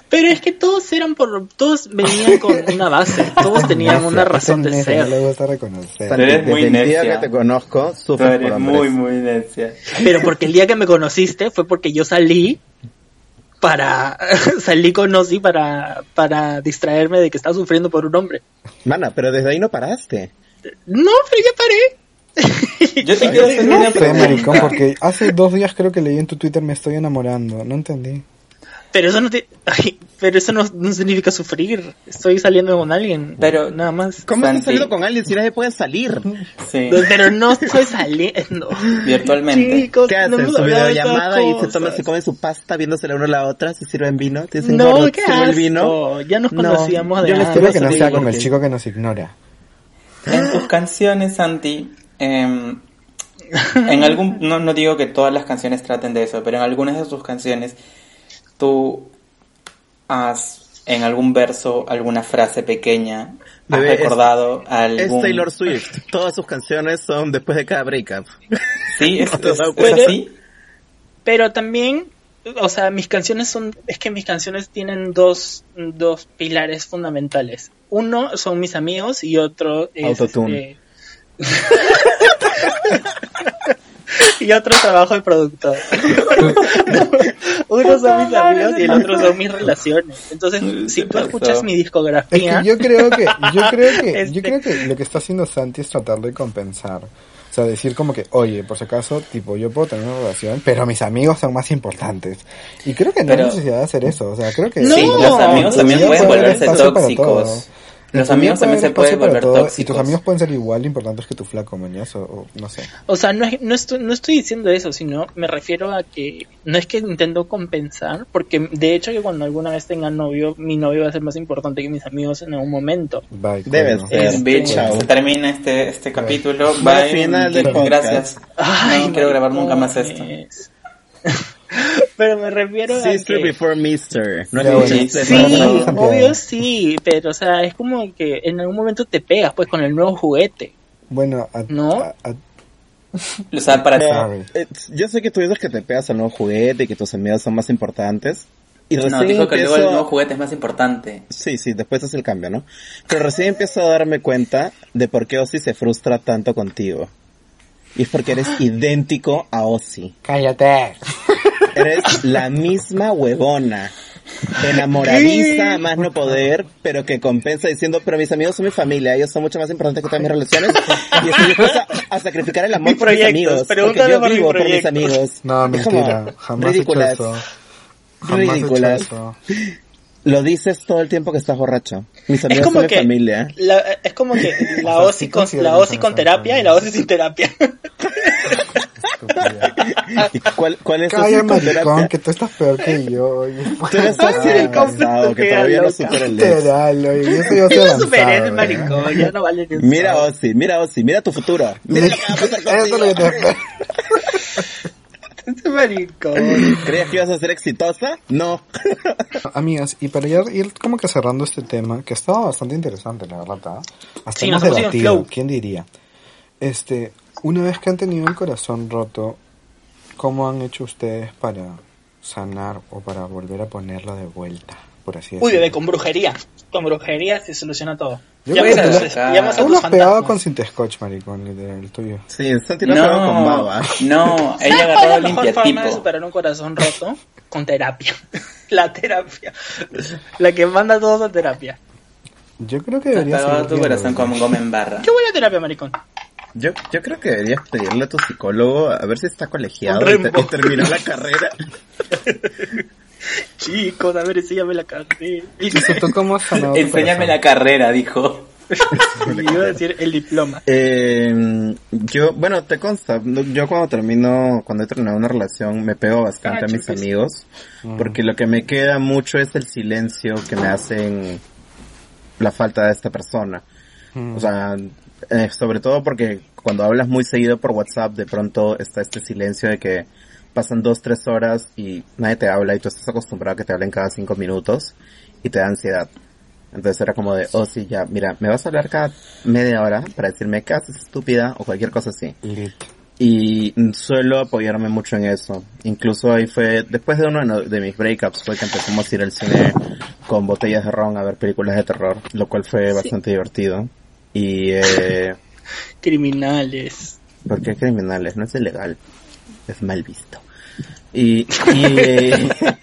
Pero es que todos eran por, todos venían con una base, todos tenían Necia, una razón de necia, ser. No le gusta reconocer. Eres muy el día que te conozco, Tú sufres por eres hombres. muy, muy necia. Pero porque el día que me conociste fue porque yo salí para salí con Ozzy para para distraerme de que estaba sufriendo por un hombre. Mana, pero desde ahí no paraste. No, pero ya paré. Yo te quiero hacer No una sé, maricón, pregunta. porque hace dos días creo que leí en tu Twitter me estoy enamorando, no entendí. Pero eso no te, ay, pero eso no, no significa sufrir. Estoy saliendo con alguien. Pero- nada más. ¿Cómo estás saliendo con alguien si nadie puede salir? Sí, Pero no estoy saliendo. virtualmente. Chicos, ¿Qué no hacen? su videollamada y se, toman, cosas. se comen su pasta viéndose la una a la otra, se sirven vino, te dicen No, qué ¿te sirve el vino. Ya nos No, conocíamos de yo les. Espero que no sea como el chico que nos ignora. En tus canciones, Santi, em, en algún, no, no digo que todas las canciones traten de eso, pero en algunas de tus canciones tú has en algún verso alguna frase pequeña, has Bebé, es- recordado Es algún... Taylor Swift. Todas sus canciones son después de cada breakup. Sí, es, ¿No es- es así. Pero también, o sea, mis canciones son, es que mis canciones tienen dos, dos pilares fundamentales. Uno son mis amigos y otro es... Autotune. este, y otro trabajo de productor. Uno son mis amigos y el otro son mis relaciones. Entonces, si tú escuchas mi Es discografía, que yo creo que, yo creo que, Este- yo creo que lo que está haciendo Santi es tratar de compensar. O sea, decir como que, oye, por si acaso, tipo, yo puedo tener una relación, pero mis amigos son más importantes. Y creo que no Pero- hay necesidad de hacer eso. O sea, creo que... No. Sí, los amigos también pueden volverse tóxicos. Los amigos también se pueden volver todo, Y tus tóxicos. amigos pueden ser igual de importantes que tu flaco, mañas, o, o no sé. O sea, no, es- no, estoy, no estoy diciendo eso, sino me refiero a que no es que intento compensar, porque de hecho que cuando alguna vez tenga novio, mi novio va a ser más importante que mis amigos en algún momento. Bye. Debe cuerno. ser. Es bitch, Chao. se termina este, este capítulo. Al Bye. final del podcast. Gracias. no quiero grabar nunca más esto. Pero me refiero a Sister que... before Mister. No es chiste, Sí, ¿no? Santiago. obvio sí, pero o sea, es como que en algún momento te pegas pues con el nuevo juguete. Bueno, a- ¿No? a- a- O sea, para Sorry. eh, yo sé que tú dices que te pegas al nuevo juguete y que tus amigos son más importantes. Y recién No, dijo que luego el nuevo juguete es más importante. Sí, sí, después es el cambio, ¿no? Pero recién empiezo a darme cuenta de por qué Ozzy se frustra tanto contigo. Y es porque eres idéntico a Ozzy. Cállate. Eres la misma huevona. Enamoradiza a más no poder, pero que compensa diciendo, pero mis amigos son mi familia, ellos son mucho más importantes que todas mis relaciones. Y estoy dispuesta a sacrificar el amor Mis por mis amigos. Porque yo vivo por mis amigos. No, Es como mentira. Jamás he hecho ridículas. eso. Jamás he hecho Ridículas. eso. Lo dices todo el tiempo que estás borracho. Mis Es amigos como son mi familia. la, es como que la OSI con, la OSI con terapia y la OSI sin terapia. ¿Y cuál, cuál es tu Calla, maricón, psicoterapia? que tú estás peor que yo. Tú eres así del pasado, que todavía no supera el. Literal, oye, yo soy Ozzy Yo avanzado, superé el eh. maricón, ya no vale ni un Mira. Ozzy, mira Ozzy, mira tu futuro. Mira lo que va a pasar Eso es lo que contigo. te Este maricón. ¿Creías que ibas a ser exitosa? No. Amigas, y para ya ir como que cerrando este tema, que estaba bastante interesante, la verdad. ¿ah? Hasta Sí, hemos debatido, flow. ¿quién diría? Este, una vez que han tenido el corazón roto, ¿cómo han hecho ustedes para sanar o para volver a ponerlo de vuelta, por así decirlo? Uy, bebé, con brujería. Con brujería se soluciona todo. Yo Llamas a la- llamas a Tú tus lo has pegado con Cintescotch, maricón, literal, el tuyo. Sí, lo ha pegado con No, baba. no, ella ¿Sabes agarró la mejor forma de superar un corazón roto? Con terapia. La terapia. La que manda a todos a terapia. Yo creo que debería pegado ser tu corazón con goma en barra. ¿Qué voy a terapia, maricón? Yo, yo creo que deberías pedirle a tu psicólogo a ver si está colegiado y, y terminó la carrera. Chicos, a ver, enséñame la cartera. Chiso, ¿tú cómo Enséñame corazón? la carrera, dijo. Y iba a decir el diploma. Eh, yo, bueno, te consta, yo cuando termino, cuando he terminado una relación, me pego bastante Ah, a mis chupis. amigos, porque lo que me queda mucho es el silencio que me hacen la falta de esta persona. O sea, eh, sobre todo porque cuando hablas muy seguido por WhatsApp, de pronto está este silencio de que pasan dos, tres horas y nadie te habla y tú estás acostumbrado a que te hablen cada cinco minutos y te da ansiedad. Entonces era como de, oh sí, ya, mira, me vas a hablar cada media hora para decirme que haces estúpida o cualquier cosa así. Y suelo apoyarme mucho en eso. Incluso ahí fue, después de uno de mis breakups fue que empezamos a ir al cine con botellas de ron a ver películas de terror, lo cual fue bastante divertido. Y, eh, Criminales. porque hay criminales, no es ilegal, es mal visto. Y, y eh,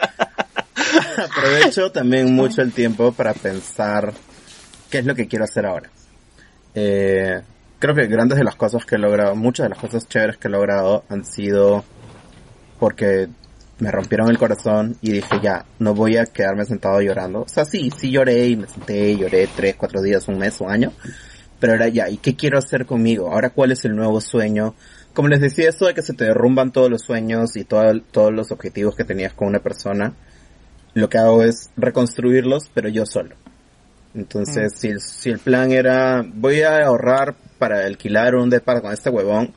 aprovecho también mucho el tiempo para pensar qué es lo que quiero hacer ahora. Eh, creo que grandes de las cosas que he logrado, muchas de las cosas chéveres que he logrado han sido porque me rompieron el corazón y dije ya, no voy a quedarme sentado llorando. O sea, sí, sí lloré y me senté, lloré tres, cuatro días, un mes, un año. Pero era ya, ¿y qué quiero hacer conmigo? Ahora, ¿cuál es el nuevo sueño? Como les decía, esto de que se te derrumban todos los sueños y todo- todos los objetivos que tenías con una persona, lo que hago es reconstruirlos, pero yo solo. Entonces, si, el, si el plan era, voy a ahorrar para alquilar un depa con este huevón,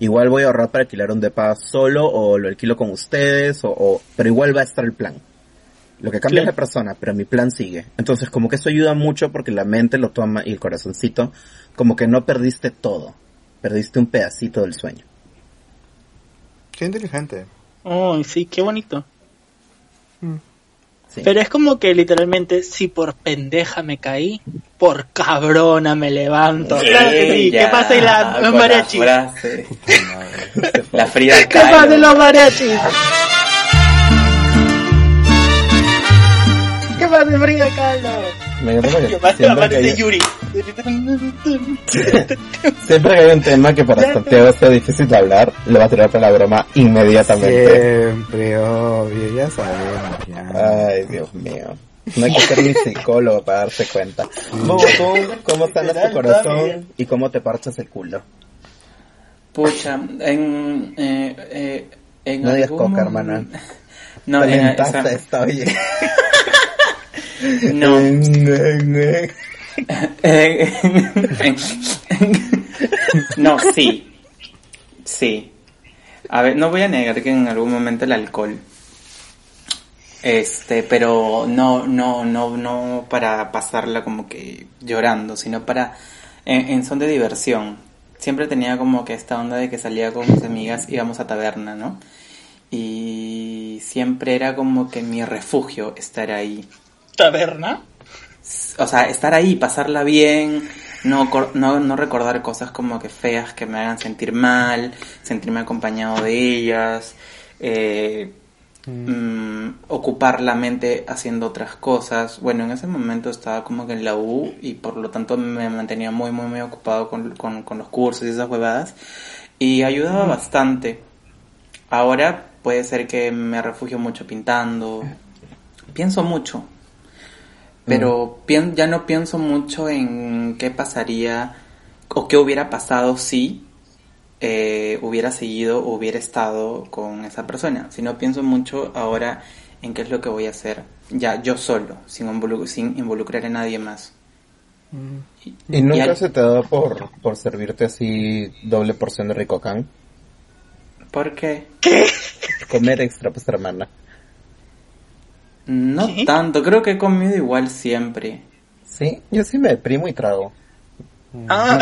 igual voy a ahorrar para alquilar un depa solo o lo alquilo con ustedes, o, o- pero igual va a estar el plan. Lo que cambia es la persona, pero mi plan sigue. Entonces, como que eso ayuda mucho porque la mente lo toma y el corazoncito, como que no perdiste todo. Perdiste un pedacito del sueño. Qué inteligente. Oh, sí, qué bonito. Sí. Pero es como que literalmente, si por pendeja me caí, por cabrona me levanto. Claro que sí. ¿Qué Ella, pasa en la con en mariachi? frase. La Frida ¿Qué pasa en los mariachis? ¿Qué pasa en Frida Kahlo? Me encanta porque ¿Qué pasa? siempre que, hay, Yuri. siempre que hay un tema que para Santiago sea difícil de hablar, lo va a tirar para la broma inmediatamente. Siempre, obvio, ya sabemos, ya. Ay, Dios mío. No hay que ser ni psicólogo para darse cuenta. Bubu, ¿tú cómo sanas tu corazón y cómo te parchas el culo? Pucha, en... Eh, eh, en No digas algún coca, hermana. No, en, esa- está oye. No. No, sí. Sí. A ver, no voy a negar que en algún momento el alcohol. Este, pero no, no, no, no para pasarla como que llorando, sino para, en, en son de diversión. Siempre tenía como que esta onda de que salía con mis amigas, íbamos a taberna, ¿no? Y siempre era como que mi refugio estar ahí ¿Taberna? o sea, estar ahí, pasarla bien, no, no, no recordar cosas como que feas que me hagan sentir mal, sentirme acompañado de ellas, eh, mm, ocupar la mente haciendo otras cosas. Bueno, en ese momento estaba como que en la U y por lo tanto me mantenía muy, muy, muy ocupado con, con, con los cursos y esas huevadas y ayudaba bastante. Ahora puede ser que me refugio mucho pintando, pienso mucho, pero pien- ya no pienso mucho en qué pasaría o qué hubiera pasado si eh, hubiera seguido o hubiera estado con esa persona, sino pienso mucho ahora en qué es lo que voy a hacer ya yo solo, sin, involu- sin involucrar a nadie más. ¿Y nunca al- se te da por, por servirte así doble porción de ricocán? ¿Por qué? Comer extra, pues hermana. No tanto, creo que he comido igual siempre. Sí, yo sí me deprimo y trago. Ah.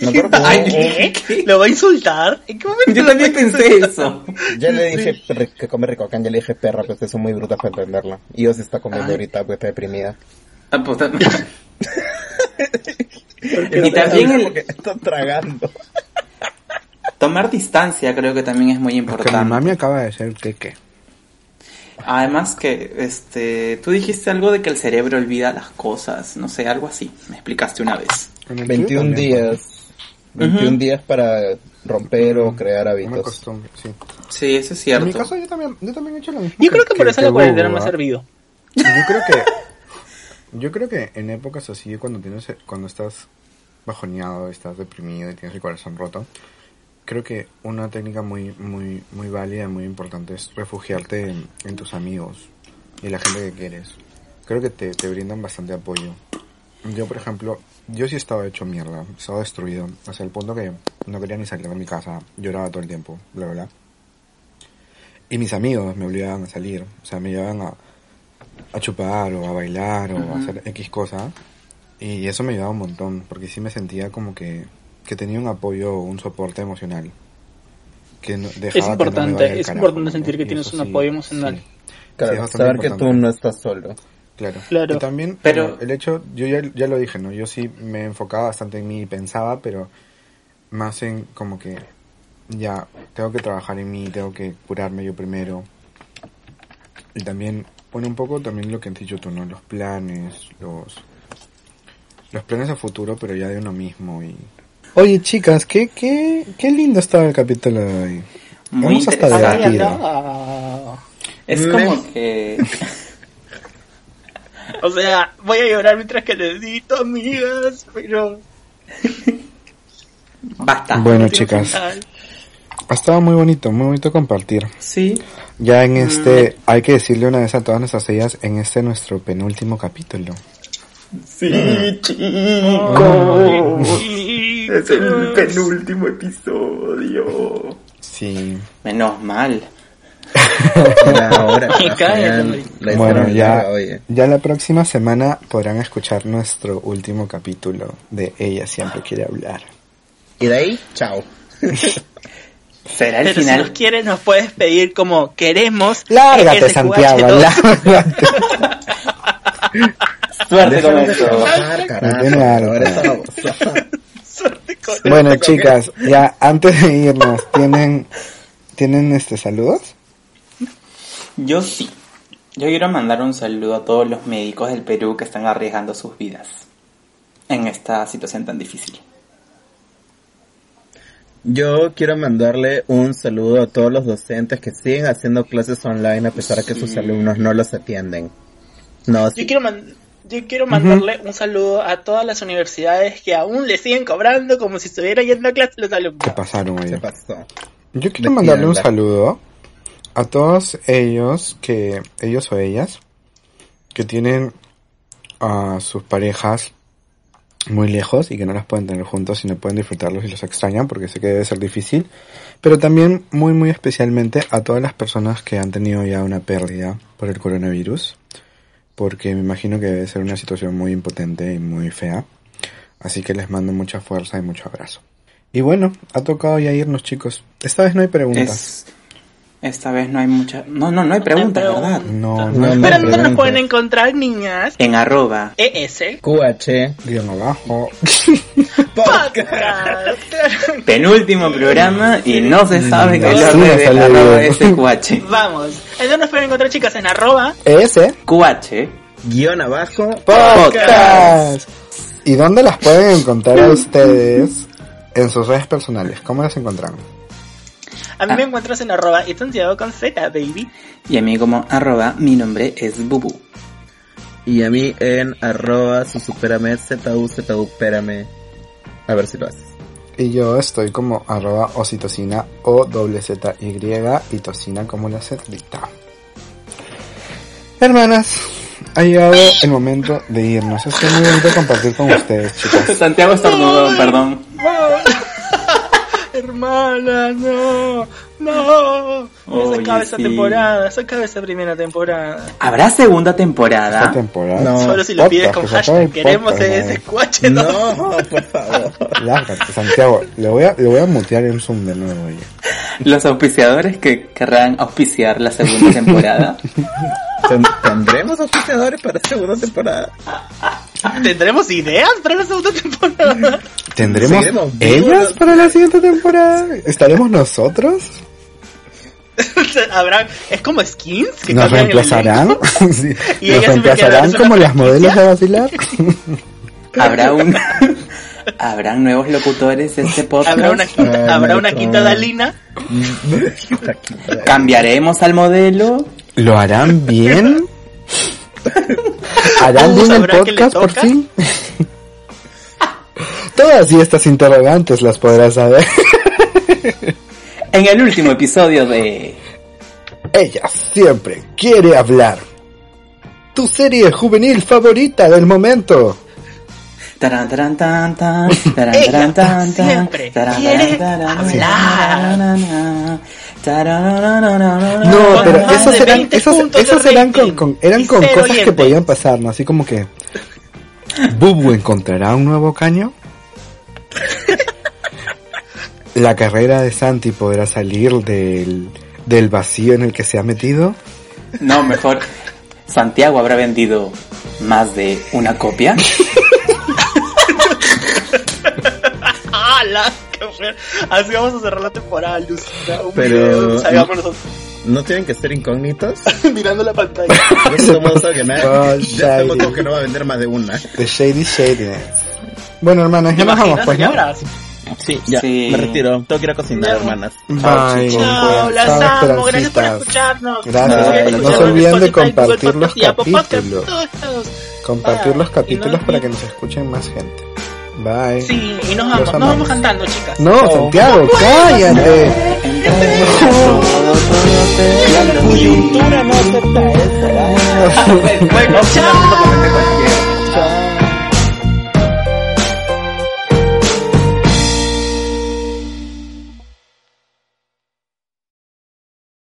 Me acuerdo que Ay, ¿qué? ¿Lo va a insultar? ¿En qué momento Yo también pensé eso. Ya le dije que come ricocán, ya le dije perra, pues eso muy bruta para entenderlo. Y yo se está comiendo Ay. ahorita, pues está deprimida. Ah, puta. Y y también el Porque está tragando. tomar distancia creo que también es muy Que mi importante. mami acaba de decir que qué. Además que, este, tú dijiste algo de que el cerebro olvida las cosas, no sé, algo así, me explicaste una vez. En el 21 tuyo también, días. 21 Ujú. días para romper o crear Una hábitos. costumbre, sí. Sí, eso es En mi cierto. caso yo también, yo también he hecho lo mismo. Yo creo que por eso la cuarentena me ha servido. Yo creo que yo creo que en épocas así cuando tienes cuando estás bajoneado, estás deprimido y tienes el corazón roto, creo que una técnica muy muy muy válida, muy importante es refugiarte en, en tus amigos y la gente que quieres. Creo que te, te brindan bastante apoyo. Yo, por ejemplo, yo sí estaba hecho mierda, estaba destruido, hasta el punto que no quería ni salir de mi casa, lloraba todo el tiempo, bla, bla, bla. Y mis amigos me obligaban a salir, o sea, me llevaban a, a chupar o a bailar o a hacer X cosa. Y eso me ayudaba un montón, porque sí me sentía como que, que tenía un apoyo, un soporte emocional. Que no- dejaba Es que no me importante, es carajo, importante ¿no? sentir que tienes un sí, apoyo emocional. sí, Claro, Sí, saber que tú no estás solo. claro. Claro. Y también, Pero- bueno, el hecho, yo ya, ya lo dije, ¿no? Yo sí me enfocaba bastante en mí y pensaba, pero más en como que ya tengo que trabajar en mí, tengo que curarme yo primero. Y también, bueno, un poco también lo que has dicho tú, ¿no? Los planes, los, los planes a futuro, pero ya de uno mismo y... Oye, chicas, qué, qué, qué lindo estaba el capítulo de hoy. Muy Vamos hasta debatir. Es Me- como que... O sea, voy a llorar mientras que le edito, amigas, pero... Basta. Bueno, chicas, ha estado muy bonito, muy bonito compartir. Sí. Ya en este, Mm. hay que decirle una vez a todas nuestras ellas, en este nuestro penúltimo capítulo. Sí, Ay, Es el penúltimo episodio. Sí. Menos mal. Ahora, Bueno, ya, oye. ya la próxima semana podrán escuchar nuestro último capítulo de Ella siempre quiere hablar. Y de ahí, chao. Será el Pero si final. nos quieres, nos puedes pedir como queremos. Lárgate, Santiago, QH2. lárgate. Suerte con eso. Bueno, chicas, ya antes de irnos, ¿tienen, ¿tienen este saludos? Yo sí. Yo quiero mandar un saludo a todos los médicos del Perú que están arriesgando sus vidas en esta situación tan difícil. Yo quiero mandarle un saludo a todos los docentes que siguen haciendo clases online a pesar de que sus alumnos no los atienden. No, Yo quiero, man- yo quiero mandarle un saludo a todas las universidades que aún le siguen cobrando como si estuviera yendo a clase los alumnos. ¿Qué pasaron se pasó. Yo quiero mandarle un saludo a todos ellos que, ellos o ellas, que tienen a sus parejas muy lejos y que no las pueden tener juntos y no pueden disfrutarlos y los extrañan porque sé que debe ser difícil, pero también muy muy especialmente a todas las personas que han tenido ya una pérdida por el coronavirus, porque me imagino que debe ser una situación muy impotente y muy fea, así que les mando mucha fuerza y mucho abrazo. Y bueno, ha tocado ya irnos chicos, esta vez no hay preguntas. Esta vez no hay mucha... No, no, no hay preguntas, No ¿verdad? No, No, no, no. Pero ¿dónde nos pueden encontrar, niñas? En arroba. ES QH. guion abajo. Podcast. Penúltimo programa y no se sabe que Sí, es la de sale arroba. SQH. Vamos. ¿Dónde nos pueden encontrar, chicas? En arroba. Ese QH. Guión abajo. podcast. ¿Y dónde las pueden encontrar a ustedes en sus redes personales? ¿Cómo las encontraron? A mí Ah. me encuentras en arroba y Santiago con Z, baby. Y a mí como arroba, mi nombre es Bubu. Y a mí en arroba susupérame, ZU, ZU, pérame. A ver si lo haces. Y yo estoy como arroba ocitocina o doble z y y tocina como la cetrita. Hermanas, ha llegado el momento de irnos. Es muy bonito compartir con ustedes, chicas. Santiago estornudó, perdón. Hermana, no, no. Oye, se acaba esta sí. temporada, se acaba esta primera temporada. ¿Habrá segunda temporada? temporada. No. Solo si lo pides con que hashtag el queremos podcast, ese madre. cuache, ¿no? No, por favor. Lárgate, Santiago. Le voy a, le voy a mutear en Zoom de nuevo. oye. Los auspiciadores que querrán auspiciar la segunda temporada. Ten- ¿Tendremos oficiadores para segunda temporada? ¿Tendremos ideas para la segunda temporada? ¿Tendremos ellas para la siguiente temporada? ¿Estaremos nosotros? Habrá, es como skins que ¿Nos reemplazarán? Sí. Y ¿Nos reemplazarán como las modelos de vacilar? Habrá un... ¿Habrán nuevos locutores de este podcast? Habrá una quinta, Ay, habrá una quinta Dalina. ¿Cambiaremos al modelo? ¿Lo harán bien? ¿Harán bien el ¿sabrá que le podcast por fin? Todas y estas interrogantes las podrás saber. En el último episodio de... Ella siempre quiere hablar. Tu serie juvenil favorita del momento. Taran, taran, tan, tan, taran, Ella taran, tan, tan, siempre taran, quiere taran, hablar. taran, taran, No, pero esos eran, 20 esos, esos eran con, eran cosas que podían pasar, ¿no? Así como que Bubu encontrará un nuevo caño. La carrera de Santi podrá salir del, del vacío en el que se ha metido. No, mejor. Santiago habrá vendido más de una copia. Así vamos a cerrar la temporada, Lucita. Un Pero... video, salgámonos no tienen que ser incógnitos. Mirando la pantalla. No somos ya que no va a vender más de una. The Shady Shady. Bueno, hermanas, ya nos vamos, pues. Señoras? Sí, ya, sí. me retiro. Tengo que ir a cocinar, no. hermanas. Bye. Chao, las amo. Gracias por escucharnos. Gracias. No se olviden de compartir los capítulos. Compartir ah, los capítulos para que nos escuchen más gente. Bye. Sí, y nos vamos, nos vamos cantando, chicas. No, oh. Santiago, cállate. Bueno, chao.